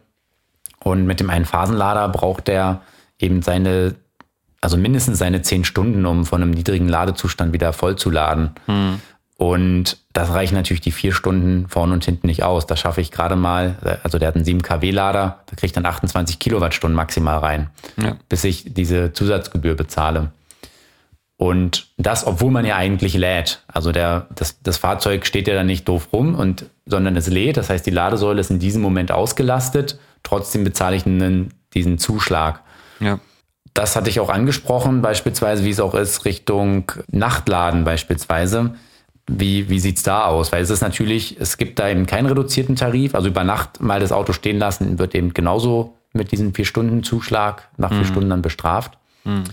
und mit dem Einphasenlader braucht der eben seine also mindestens seine zehn Stunden, um von einem niedrigen Ladezustand wieder voll zu laden. Hm. Und das reichen natürlich die vier Stunden vorne und hinten nicht aus. Da schaffe ich gerade mal, also der hat einen 7 kW-Lader, da kriege ich dann 28 Kilowattstunden maximal rein, ja. bis ich diese Zusatzgebühr bezahle. Und das, obwohl man ja eigentlich lädt. Also der, das, das Fahrzeug steht ja dann nicht doof rum, und, sondern es lädt. Das heißt, die Ladesäule ist in diesem Moment ausgelastet. Trotzdem bezahle ich einen, diesen Zuschlag. Ja. Das hatte ich auch angesprochen, beispielsweise, wie es auch ist, Richtung Nachtladen beispielsweise. Wie, wie sieht es da aus? Weil es ist natürlich, es gibt da eben keinen reduzierten Tarif. Also über Nacht mal das Auto stehen lassen, wird eben genauso mit diesem Vier-Stunden-Zuschlag nach vier mhm. Stunden dann bestraft. Mhm.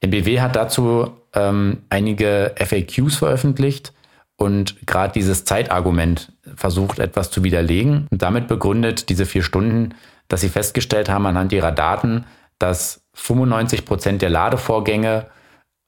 MBW hat dazu ähm, einige FAQs veröffentlicht und gerade dieses Zeitargument versucht etwas zu widerlegen und damit begründet diese vier Stunden, dass sie festgestellt haben anhand ihrer Daten, dass 95 Prozent der Ladevorgänge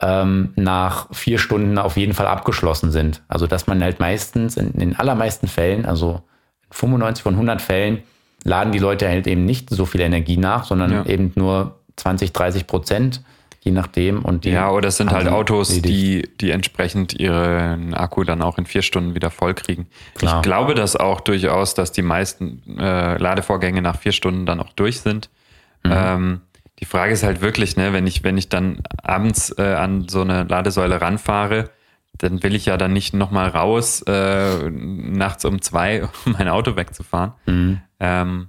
ähm, nach vier Stunden auf jeden Fall abgeschlossen sind. Also dass man halt meistens, in den allermeisten Fällen, also 95 von 100 Fällen, laden die Leute halt eben nicht so viel Energie nach, sondern ja. eben nur 20, 30 Prozent, je nachdem. Und die ja, oder es sind halt Autos, die, die entsprechend ihren Akku dann auch in vier Stunden wieder voll kriegen. Klar. Ich glaube das auch durchaus, dass die meisten äh, Ladevorgänge nach vier Stunden dann auch durch sind. Mhm. Ähm, die Frage ist halt wirklich, ne, wenn ich, wenn ich dann abends äh, an so eine Ladesäule ranfahre, dann will ich ja dann nicht nochmal raus, äh, nachts um zwei, um mein Auto wegzufahren. Mhm. Ähm,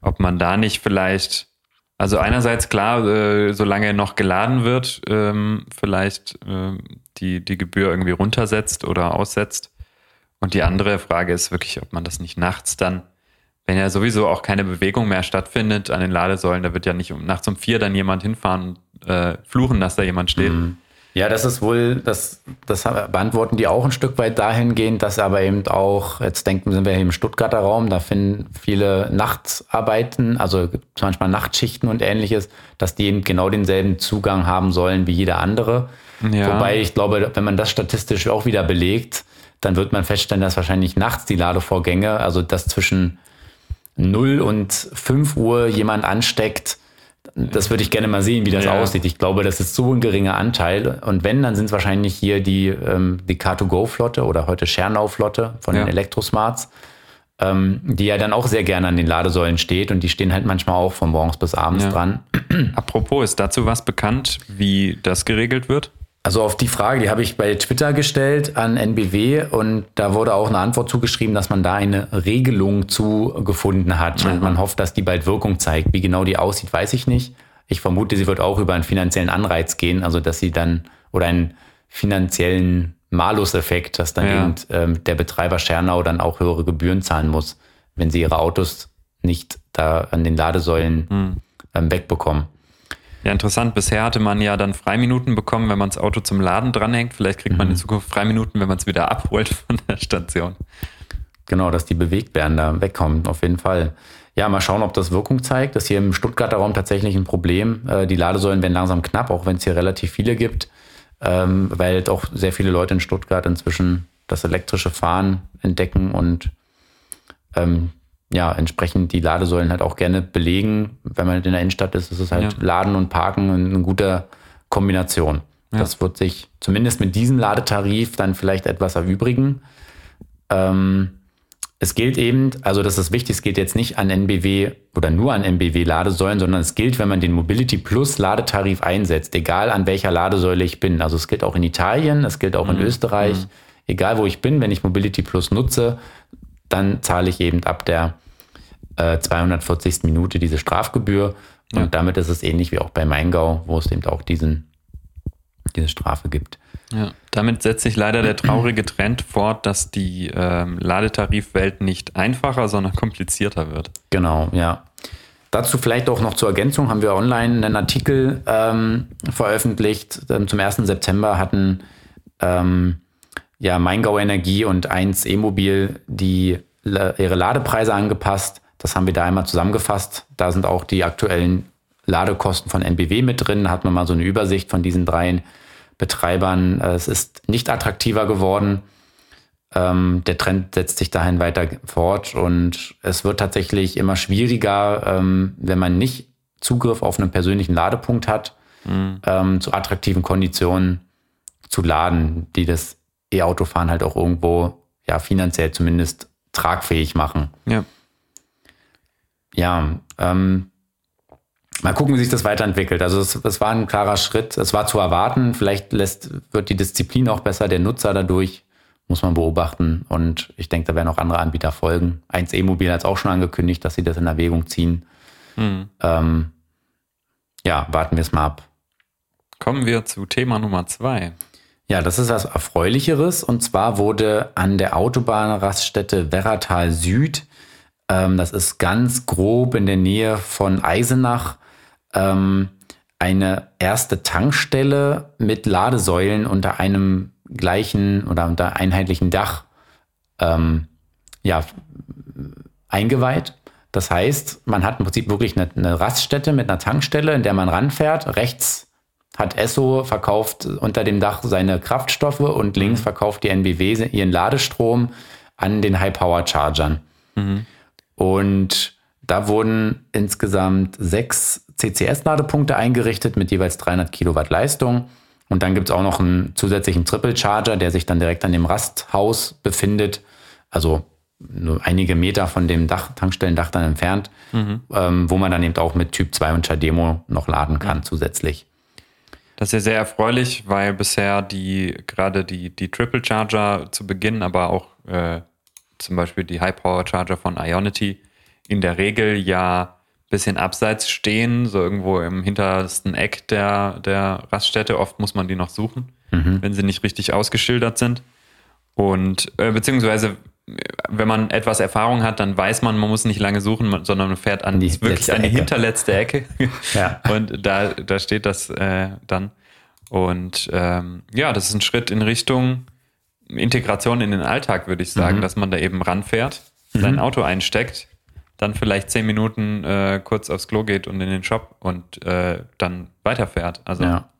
ob man da nicht vielleicht, also einerseits klar, äh, solange noch geladen wird, ähm, vielleicht äh, die, die Gebühr irgendwie runtersetzt oder aussetzt. Und die andere Frage ist wirklich, ob man das nicht nachts dann wenn ja sowieso auch keine Bewegung mehr stattfindet an den Ladesäulen, da wird ja nicht um nachts um vier dann jemand hinfahren und äh, fluchen, dass da jemand steht. Mhm. Ja, das ist wohl, das, das beantworten die auch ein Stück weit dahingehend, dass aber eben auch, jetzt denken sind wir hier im Stuttgarter Raum, da finden viele Nachtarbeiten, also manchmal Nachtschichten und ähnliches, dass die eben genau denselben Zugang haben sollen wie jeder andere. Ja. Wobei ich glaube, wenn man das statistisch auch wieder belegt, dann wird man feststellen, dass wahrscheinlich nachts die Ladevorgänge, also das zwischen 0 und 5 Uhr jemand ansteckt, das würde ich gerne mal sehen, wie das ja. aussieht. Ich glaube, das ist so ein geringer Anteil. Und wenn, dann sind es wahrscheinlich hier die, ähm, die Car2Go-Flotte oder heute Schernau-Flotte von ja. den Elektrosmarts, ähm, die ja dann auch sehr gerne an den Ladesäulen steht und die stehen halt manchmal auch von morgens bis abends ja. dran. Apropos, ist dazu was bekannt, wie das geregelt wird? Also auf die Frage, die habe ich bei Twitter gestellt an NBW und da wurde auch eine Antwort zugeschrieben, dass man da eine Regelung zu gefunden hat mhm. und man hofft, dass die bald Wirkung zeigt. Wie genau die aussieht, weiß ich nicht. Ich vermute, sie wird auch über einen finanziellen Anreiz gehen, also dass sie dann oder einen finanziellen Malus-Effekt, dass dann ja. eben ähm, der Betreiber Schernau dann auch höhere Gebühren zahlen muss, wenn sie ihre Autos nicht da an den Ladesäulen mhm. ähm, wegbekommen. Ja, interessant. Bisher hatte man ja dann Freiminuten bekommen, wenn man das Auto zum Laden dranhängt. Vielleicht kriegt man in mhm. Zukunft Freiminuten, wenn man es wieder abholt von der Station. Genau, dass die bewegt werden, da wegkommen, auf jeden Fall. Ja, mal schauen, ob das Wirkung zeigt. Das ist hier im Stuttgarter Raum tatsächlich ein Problem. Äh, die Ladesäulen werden langsam knapp, auch wenn es hier relativ viele gibt, ähm, weil doch sehr viele Leute in Stuttgart inzwischen das elektrische Fahren entdecken und ähm, ja, entsprechend die Ladesäulen halt auch gerne belegen. Wenn man in der Innenstadt ist, ist es halt ja. Laden und Parken eine gute Kombination. Ja. Das wird sich zumindest mit diesem Ladetarif dann vielleicht etwas erübrigen. Ähm, es gilt eben, also das ist wichtig, es gilt jetzt nicht an NBW oder nur an NBW-Ladesäulen, sondern es gilt, wenn man den Mobility Plus Ladetarif einsetzt, egal an welcher Ladesäule ich bin. Also es gilt auch in Italien, es gilt auch mhm. in Österreich. Mhm. Egal wo ich bin, wenn ich Mobility Plus nutze, dann zahle ich eben ab der äh, 240. Minute diese Strafgebühr. Und ja. damit ist es ähnlich wie auch bei Maingau, wo es eben auch diesen, diese Strafe gibt. Ja, damit setzt sich leider der traurige Trend fort, dass die ähm, Ladetarifwelt nicht einfacher, sondern komplizierter wird. Genau, ja. Dazu vielleicht auch noch zur Ergänzung haben wir online einen Artikel ähm, veröffentlicht. Ähm, zum 1. September hatten ähm, ja, Maingau Energie und 1 E-Mobil die ihre Ladepreise angepasst. Das haben wir da einmal zusammengefasst. Da sind auch die aktuellen Ladekosten von NBW mit drin. Da hat man mal so eine Übersicht von diesen drei Betreibern. Es ist nicht attraktiver geworden. Ähm, der Trend setzt sich dahin weiter fort und es wird tatsächlich immer schwieriger, ähm, wenn man nicht Zugriff auf einen persönlichen Ladepunkt hat, mhm. ähm, zu attraktiven Konditionen zu laden, die das E-Autofahren halt auch irgendwo ja finanziell zumindest tragfähig machen. Ja. Ja, ähm, mal gucken, wie sich das weiterentwickelt. Also es, es war ein klarer Schritt. Es war zu erwarten. Vielleicht lässt, wird die Disziplin auch besser, der Nutzer dadurch, muss man beobachten. Und ich denke, da werden auch andere Anbieter folgen. 1 E-Mobil hat es auch schon angekündigt, dass sie das in Erwägung ziehen. Mhm. Ähm, ja, warten wir es mal ab. Kommen wir zu Thema Nummer zwei. Ja, das ist was Erfreulicheres. Und zwar wurde an der Autobahnraststätte Werratal Süd, ähm, das ist ganz grob in der Nähe von Eisenach, ähm, eine erste Tankstelle mit Ladesäulen unter einem gleichen oder unter einheitlichen Dach ähm, ja, eingeweiht. Das heißt, man hat im Prinzip wirklich eine, eine Raststätte mit einer Tankstelle, in der man ranfährt. Rechts hat Esso verkauft unter dem Dach seine Kraftstoffe und links mhm. verkauft die NBW ihren Ladestrom an den High-Power-Chargern. Mhm. Und da wurden insgesamt sechs CCS-Ladepunkte eingerichtet mit jeweils 300 Kilowatt Leistung. Und dann gibt es auch noch einen zusätzlichen Triple-Charger, der sich dann direkt an dem Rasthaus befindet. Also nur einige Meter von dem Dach, Tankstellendach dann entfernt, mhm. ähm, wo man dann eben auch mit Typ 2 und Chademo noch laden kann mhm. zusätzlich. Das ist ja sehr erfreulich, weil bisher die gerade die, die Triple Charger zu Beginn, aber auch äh, zum Beispiel die High Power Charger von Ionity in der Regel ja ein bisschen abseits stehen, so irgendwo im hintersten Eck der, der Raststätte. Oft muss man die noch suchen, mhm. wenn sie nicht richtig ausgeschildert sind. Und äh, beziehungsweise wenn man etwas Erfahrung hat, dann weiß man, man muss nicht lange suchen, sondern man fährt an die, wirklich an die Ecke. hinterletzte Ecke. ja. Und da, da steht das äh, dann. Und ähm, ja, das ist ein Schritt in Richtung Integration in den Alltag, würde ich sagen, mhm. dass man da eben ranfährt, mhm. sein Auto einsteckt, dann vielleicht zehn Minuten äh, kurz aufs Klo geht und in den Shop und äh, dann weiterfährt. Also, ja.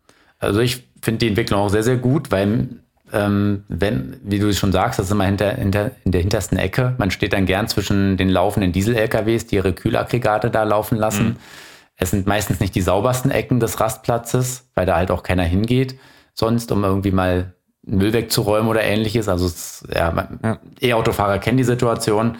also ich finde die Entwicklung auch sehr, sehr gut, weil ähm, wenn, wie du schon sagst, das ist immer hinter, hinter, in der hintersten Ecke. Man steht dann gern zwischen den laufenden Diesel-LKWs, die ihre Kühlaggregate da laufen lassen. Mhm. Es sind meistens nicht die saubersten Ecken des Rastplatzes, weil da halt auch keiner hingeht, sonst, um irgendwie mal Müll wegzuräumen oder ähnliches. Also ja, ja. E-Autofahrer kennen die Situation.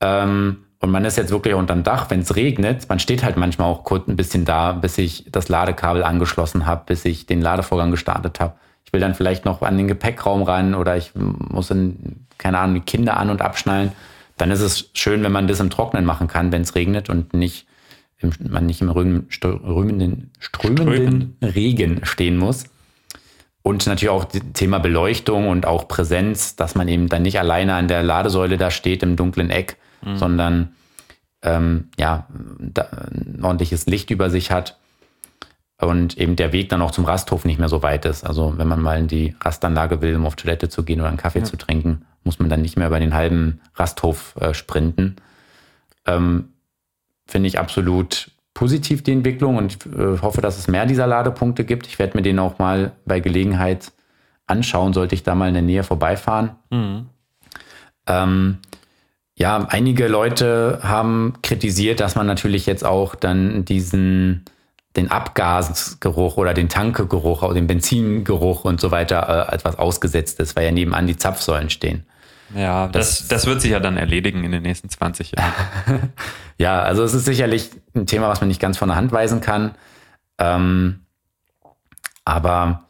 Ähm, und man ist jetzt wirklich unterm Dach, wenn es regnet, man steht halt manchmal auch kurz ein bisschen da, bis ich das Ladekabel angeschlossen habe, bis ich den Ladevorgang gestartet habe. Ich will dann vielleicht noch an den Gepäckraum ran oder ich muss in, keine Ahnung, die Kinder an- und abschnallen. Dann ist es schön, wenn man das im Trocknen machen kann, wenn es regnet und nicht im, man nicht im rühmen, strömenden, strömenden Regen stehen muss. Und natürlich auch das Thema Beleuchtung und auch Präsenz, dass man eben dann nicht alleine an der Ladesäule da steht im dunklen Eck, mhm. sondern ähm, ja, ein ordentliches Licht über sich hat und eben der Weg dann auch zum Rasthof nicht mehr so weit ist. Also wenn man mal in die Rastanlage will, um auf Toilette zu gehen oder einen Kaffee ja. zu trinken, muss man dann nicht mehr über den halben Rasthof äh, sprinten. Ähm, Finde ich absolut positiv die Entwicklung und ich äh, hoffe, dass es mehr dieser Ladepunkte gibt. Ich werde mir den auch mal bei Gelegenheit anschauen, sollte ich da mal in der Nähe vorbeifahren. Mhm. Ähm, ja, einige Leute haben kritisiert, dass man natürlich jetzt auch dann diesen den Abgasgeruch oder den Tankegeruch, auch den Benzingeruch und so weiter äh, etwas ausgesetzt ist, weil ja nebenan die Zapfsäulen stehen. Ja, das, das, das wird sich ja dann erledigen in den nächsten 20 Jahren. ja, also es ist sicherlich ein Thema, was man nicht ganz von der Hand weisen kann. Ähm, aber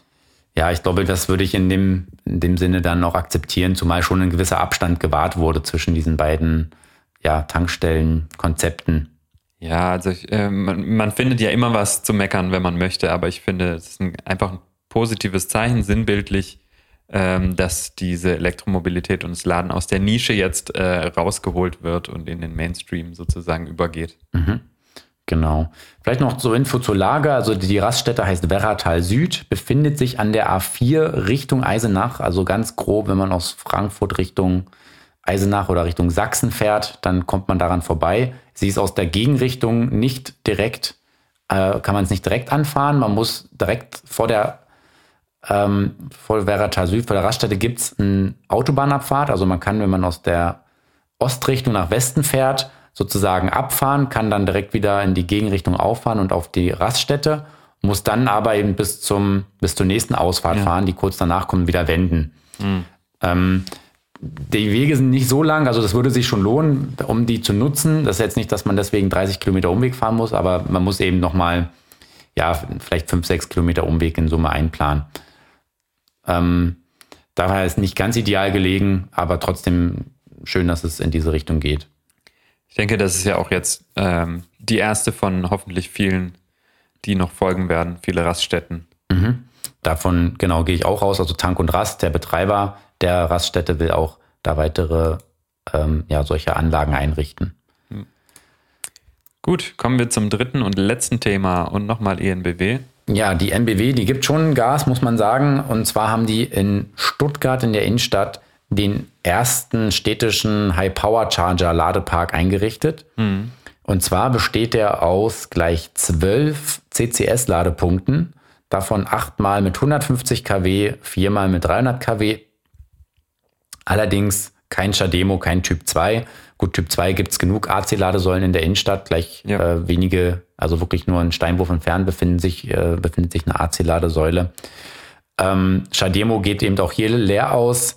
ja, ich glaube, das würde ich in dem, in dem Sinne dann auch akzeptieren, zumal schon ein gewisser Abstand gewahrt wurde zwischen diesen beiden ja, Tankstellenkonzepten. Ja, also ich, äh, man, man, findet ja immer was zu meckern, wenn man möchte, aber ich finde, es ist ein, einfach ein positives Zeichen, sinnbildlich, ähm, dass diese Elektromobilität und das Laden aus der Nische jetzt äh, rausgeholt wird und in den Mainstream sozusagen übergeht. Mhm. Genau. Vielleicht noch zur Info zur Lage. Also die Raststätte heißt Werratal Süd, befindet sich an der A4 Richtung Eisenach. Also ganz grob, wenn man aus Frankfurt Richtung Eisenach oder Richtung Sachsen fährt, dann kommt man daran vorbei. Sie ist aus der Gegenrichtung nicht direkt, äh, kann man es nicht direkt anfahren. Man muss direkt vor der ähm, vor Werratal Süd, vor der Raststätte gibt es eine Autobahnabfahrt. Also man kann, wenn man aus der Ostrichtung nach Westen fährt, sozusagen abfahren, kann dann direkt wieder in die Gegenrichtung auffahren und auf die Raststätte, muss dann aber eben bis zum bis zur nächsten Ausfahrt ja. fahren, die kurz danach kommt, wieder wenden. Mhm. Ähm, die Wege sind nicht so lang, also das würde sich schon lohnen, um die zu nutzen. Das ist jetzt nicht, dass man deswegen 30 Kilometer Umweg fahren muss, aber man muss eben nochmal, ja, vielleicht 5, 6 Kilometer Umweg in Summe einplanen. Ähm, daher ist nicht ganz ideal gelegen, aber trotzdem schön, dass es in diese Richtung geht. Ich denke, das ist ja auch jetzt ähm, die erste von hoffentlich vielen, die noch folgen werden, viele Raststätten. Mhm. Davon genau gehe ich auch raus. Also Tank und Rast, der Betreiber der Raststätte will auch da weitere ähm, ja, solche Anlagen einrichten. Hm. Gut, kommen wir zum dritten und letzten Thema und nochmal ENBW. Ja, die NBW, die gibt schon Gas, muss man sagen. Und zwar haben die in Stuttgart in der Innenstadt den ersten städtischen High-Power-Charger-Ladepark eingerichtet. Mhm. Und zwar besteht er aus gleich zwölf CCS-Ladepunkten, davon achtmal mit 150 kW, viermal mit 300 kW. Allerdings kein Shademo, kein Typ 2. Gut, Typ 2 gibt es genug AC-Ladesäulen in der Innenstadt, gleich ja. äh, wenige, also wirklich nur ein Steinwurf entfernt befinden sich, äh, befindet sich eine AC-Ladesäule. Ähm, Shademo geht eben auch hier leer aus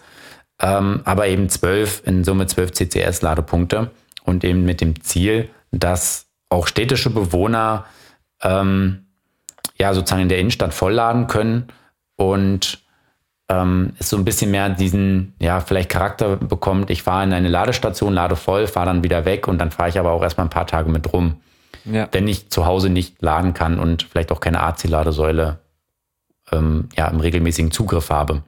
ähm, aber eben zwölf, in Summe zwölf CCS-Ladepunkte und eben mit dem Ziel, dass auch städtische Bewohner ähm, ja sozusagen in der Innenstadt vollladen können und ähm, es so ein bisschen mehr diesen, ja, vielleicht Charakter bekommt, ich fahre in eine Ladestation, lade voll, fahre dann wieder weg und dann fahre ich aber auch erstmal ein paar Tage mit rum. Ja. Wenn ich zu Hause nicht laden kann und vielleicht auch keine AC-Ladesäule ähm, ja, im regelmäßigen Zugriff habe.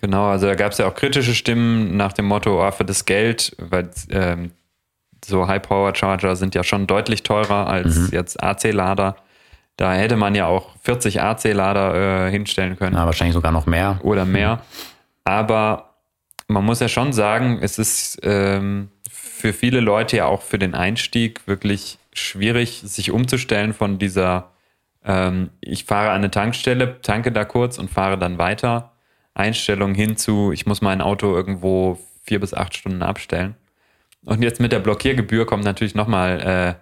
Genau, also da gab es ja auch kritische Stimmen nach dem Motto, oh, für das Geld, weil ähm, so High-Power-Charger sind ja schon deutlich teurer als mhm. jetzt AC-Lader. Da hätte man ja auch 40 AC-Lader äh, hinstellen können. Ja, wahrscheinlich sogar noch mehr. Oder mehr. Mhm. Aber man muss ja schon sagen, es ist ähm, für viele Leute ja auch für den Einstieg wirklich schwierig, sich umzustellen von dieser, ähm, ich fahre an eine Tankstelle, tanke da kurz und fahre dann weiter Einstellung hinzu, ich muss mein Auto irgendwo vier bis acht Stunden abstellen. Und jetzt mit der Blockiergebühr kommt natürlich nochmal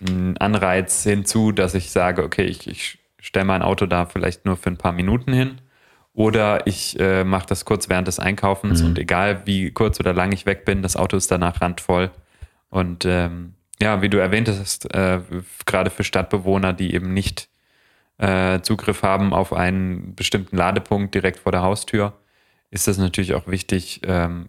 äh, ein Anreiz hinzu, dass ich sage, okay, ich, ich stelle mein Auto da vielleicht nur für ein paar Minuten hin. Oder ich äh, mache das kurz während des Einkaufens mhm. und egal wie kurz oder lang ich weg bin, das Auto ist danach randvoll. Und ähm, ja, wie du erwähnt hast, äh, gerade für Stadtbewohner, die eben nicht äh, Zugriff haben auf einen bestimmten Ladepunkt direkt vor der Haustür, ist es natürlich auch wichtig, ähm,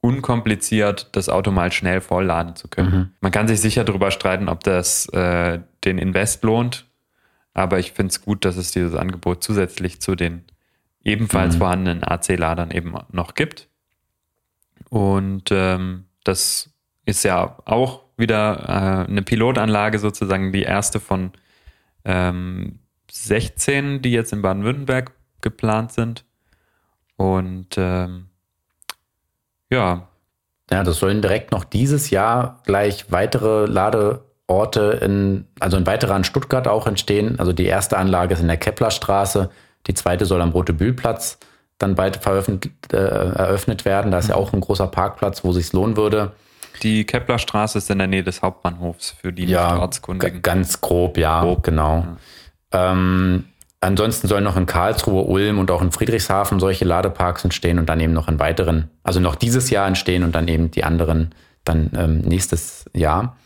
unkompliziert das Auto mal schnell vollladen zu können. Mhm. Man kann sich sicher darüber streiten, ob das äh, den Invest lohnt, aber ich finde es gut, dass es dieses Angebot zusätzlich zu den ebenfalls mhm. vorhandenen AC-Ladern eben noch gibt. Und ähm, das ist ja auch wieder äh, eine Pilotanlage sozusagen, die erste von ähm, 16, die jetzt in Baden-Württemberg geplant sind. Und ähm, ja. Ja, das sollen direkt noch dieses Jahr gleich weitere Ladeorte in, also ein weiterer in Stuttgart auch entstehen. Also die erste Anlage ist in der Keplerstraße, die zweite soll am Rote Bühlplatz dann bald äh, eröffnet werden. Da ist ja auch ein großer Parkplatz, wo sich lohnen würde. Die Keplerstraße ist in der Nähe des Hauptbahnhofs für die ja, Ortskundigen. Ganz grob, ja, grob. genau. Ja. Ähm, ansonsten sollen noch in Karlsruhe, Ulm und auch in Friedrichshafen solche Ladeparks entstehen und dann eben noch in weiteren, also noch dieses Jahr entstehen und dann eben die anderen dann ähm, nächstes Jahr.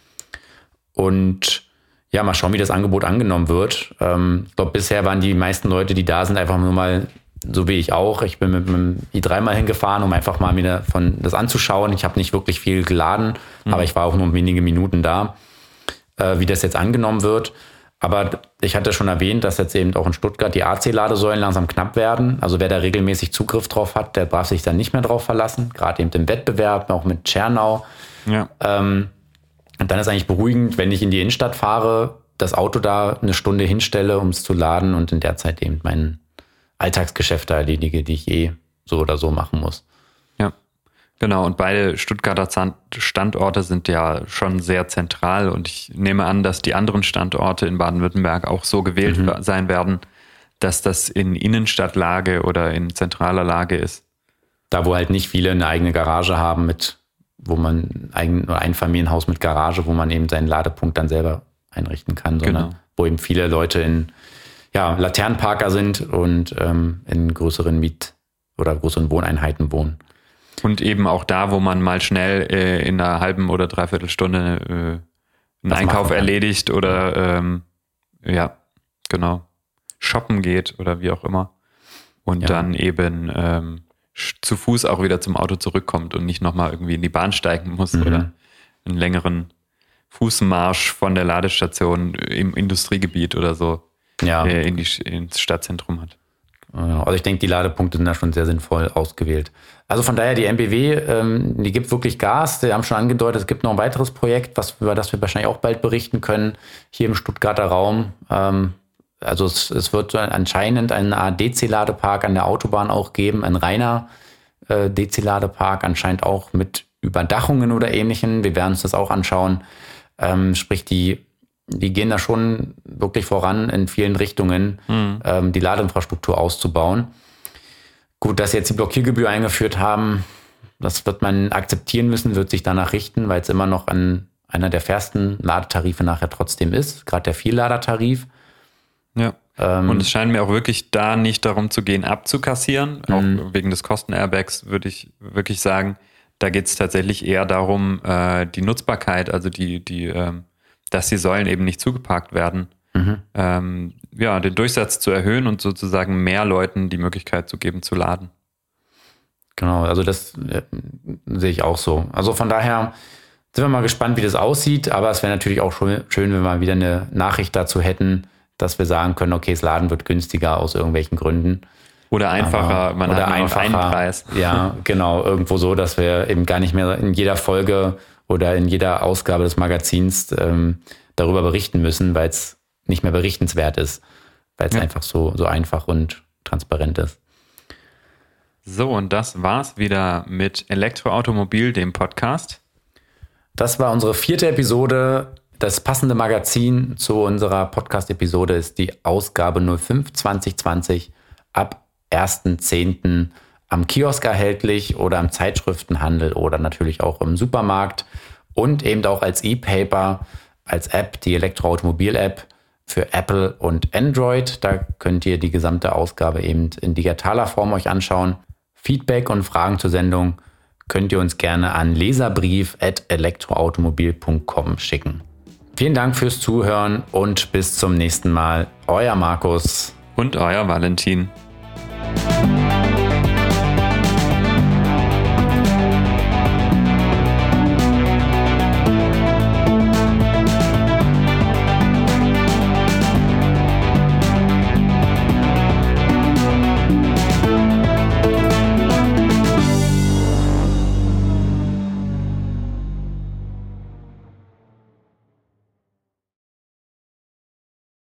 Und ja, mal schauen, wie das Angebot angenommen wird. Ähm, ich glaube, bisher waren die meisten Leute, die da sind, einfach nur mal so wie ich auch. Ich bin mit dem i3 mal hingefahren, um einfach mal mir von das anzuschauen. Ich habe nicht wirklich viel geladen, mhm. aber ich war auch nur wenige Minuten da, äh, wie das jetzt angenommen wird. Aber ich hatte schon erwähnt, dass jetzt eben auch in Stuttgart die AC-Ladesäulen langsam knapp werden. Also wer da regelmäßig Zugriff drauf hat, der darf sich dann nicht mehr drauf verlassen. Gerade eben im Wettbewerb, auch mit Tschernau. Ja. Ähm, und dann ist eigentlich beruhigend, wenn ich in die Innenstadt fahre, das Auto da eine Stunde hinstelle, um es zu laden und in der Zeit eben meinen Alltagsgeschäfte erledige, die ich eh so oder so machen muss. Genau. Und beide Stuttgarter Standorte sind ja schon sehr zentral und ich nehme an, dass die anderen Standorte in Baden-Württemberg auch so gewählt mhm. sein werden, dass das in Innenstadtlage oder in zentraler Lage ist. Da, wo halt nicht viele eine eigene Garage haben mit, wo man ein Einfamilienhaus mit Garage, wo man eben seinen Ladepunkt dann selber einrichten kann, sondern genau. wo eben viele Leute in ja, Laternenparker sind und ähm, in größeren Miet- oder größeren Wohneinheiten wohnen. Und eben auch da, wo man mal schnell äh, in einer halben oder dreiviertel Stunde äh, einen das Einkauf erledigt oder ähm, ja, genau, shoppen geht oder wie auch immer. Und ja. dann eben ähm, zu Fuß auch wieder zum Auto zurückkommt und nicht nochmal irgendwie in die Bahn steigen muss mhm. oder einen längeren Fußmarsch von der Ladestation im Industriegebiet oder so ja. äh, in die, ins Stadtzentrum hat. Also ich denke, die Ladepunkte sind da schon sehr sinnvoll ausgewählt. Also von daher, die MBW, ähm, die gibt wirklich Gas. Sie haben schon angedeutet, es gibt noch ein weiteres Projekt, was, über das wir wahrscheinlich auch bald berichten können, hier im Stuttgarter Raum. Ähm, also es, es wird anscheinend einen DC-Ladepark an der Autobahn auch geben, ein reiner äh, DC-Ladepark, anscheinend auch mit Überdachungen oder ähnlichem. Wir werden uns das auch anschauen. Ähm, sprich, die die gehen da schon wirklich voran in vielen Richtungen, mhm. ähm, die Ladeinfrastruktur auszubauen. Gut, dass sie jetzt die Blockiergebühr eingeführt haben, das wird man akzeptieren müssen, wird sich danach richten, weil es immer noch an einer der fairsten Ladetarife nachher trotzdem ist, gerade der Vielladertarif. Ja. Ähm, und es scheint mir auch wirklich da nicht darum zu gehen, abzukassieren. Auch mhm. wegen des Kostenairbags würde ich wirklich sagen, da geht es tatsächlich eher darum, äh, die Nutzbarkeit, also die, die ähm, dass die Säulen eben nicht zugeparkt werden, mhm. ähm, ja, den Durchsatz zu erhöhen und sozusagen mehr Leuten die Möglichkeit zu geben, zu laden. Genau, also das äh, sehe ich auch so. Also von daher sind wir mal gespannt, wie das aussieht, aber es wäre natürlich auch schön, wenn wir mal wieder eine Nachricht dazu hätten, dass wir sagen können, okay, das Laden wird günstiger aus irgendwelchen Gründen. Oder einfacher, aber, man oder hat einfacher, einen Preis. Ja, genau, irgendwo so, dass wir eben gar nicht mehr in jeder Folge oder in jeder Ausgabe des Magazins ähm, darüber berichten müssen, weil es nicht mehr berichtenswert ist, weil es ja. einfach so, so einfach und transparent ist. So, und das war's wieder mit Elektroautomobil, dem Podcast. Das war unsere vierte Episode. Das passende Magazin zu unserer Podcast-Episode ist die Ausgabe 05 2020 ab 1.10 am Kiosk erhältlich oder im Zeitschriftenhandel oder natürlich auch im Supermarkt und eben auch als E-Paper, als App, die Elektroautomobil-App für Apple und Android. Da könnt ihr die gesamte Ausgabe eben in digitaler Form euch anschauen. Feedback und Fragen zur Sendung könnt ihr uns gerne an leserbrief.elektroautomobil.com schicken. Vielen Dank fürs Zuhören und bis zum nächsten Mal. Euer Markus und euer Valentin.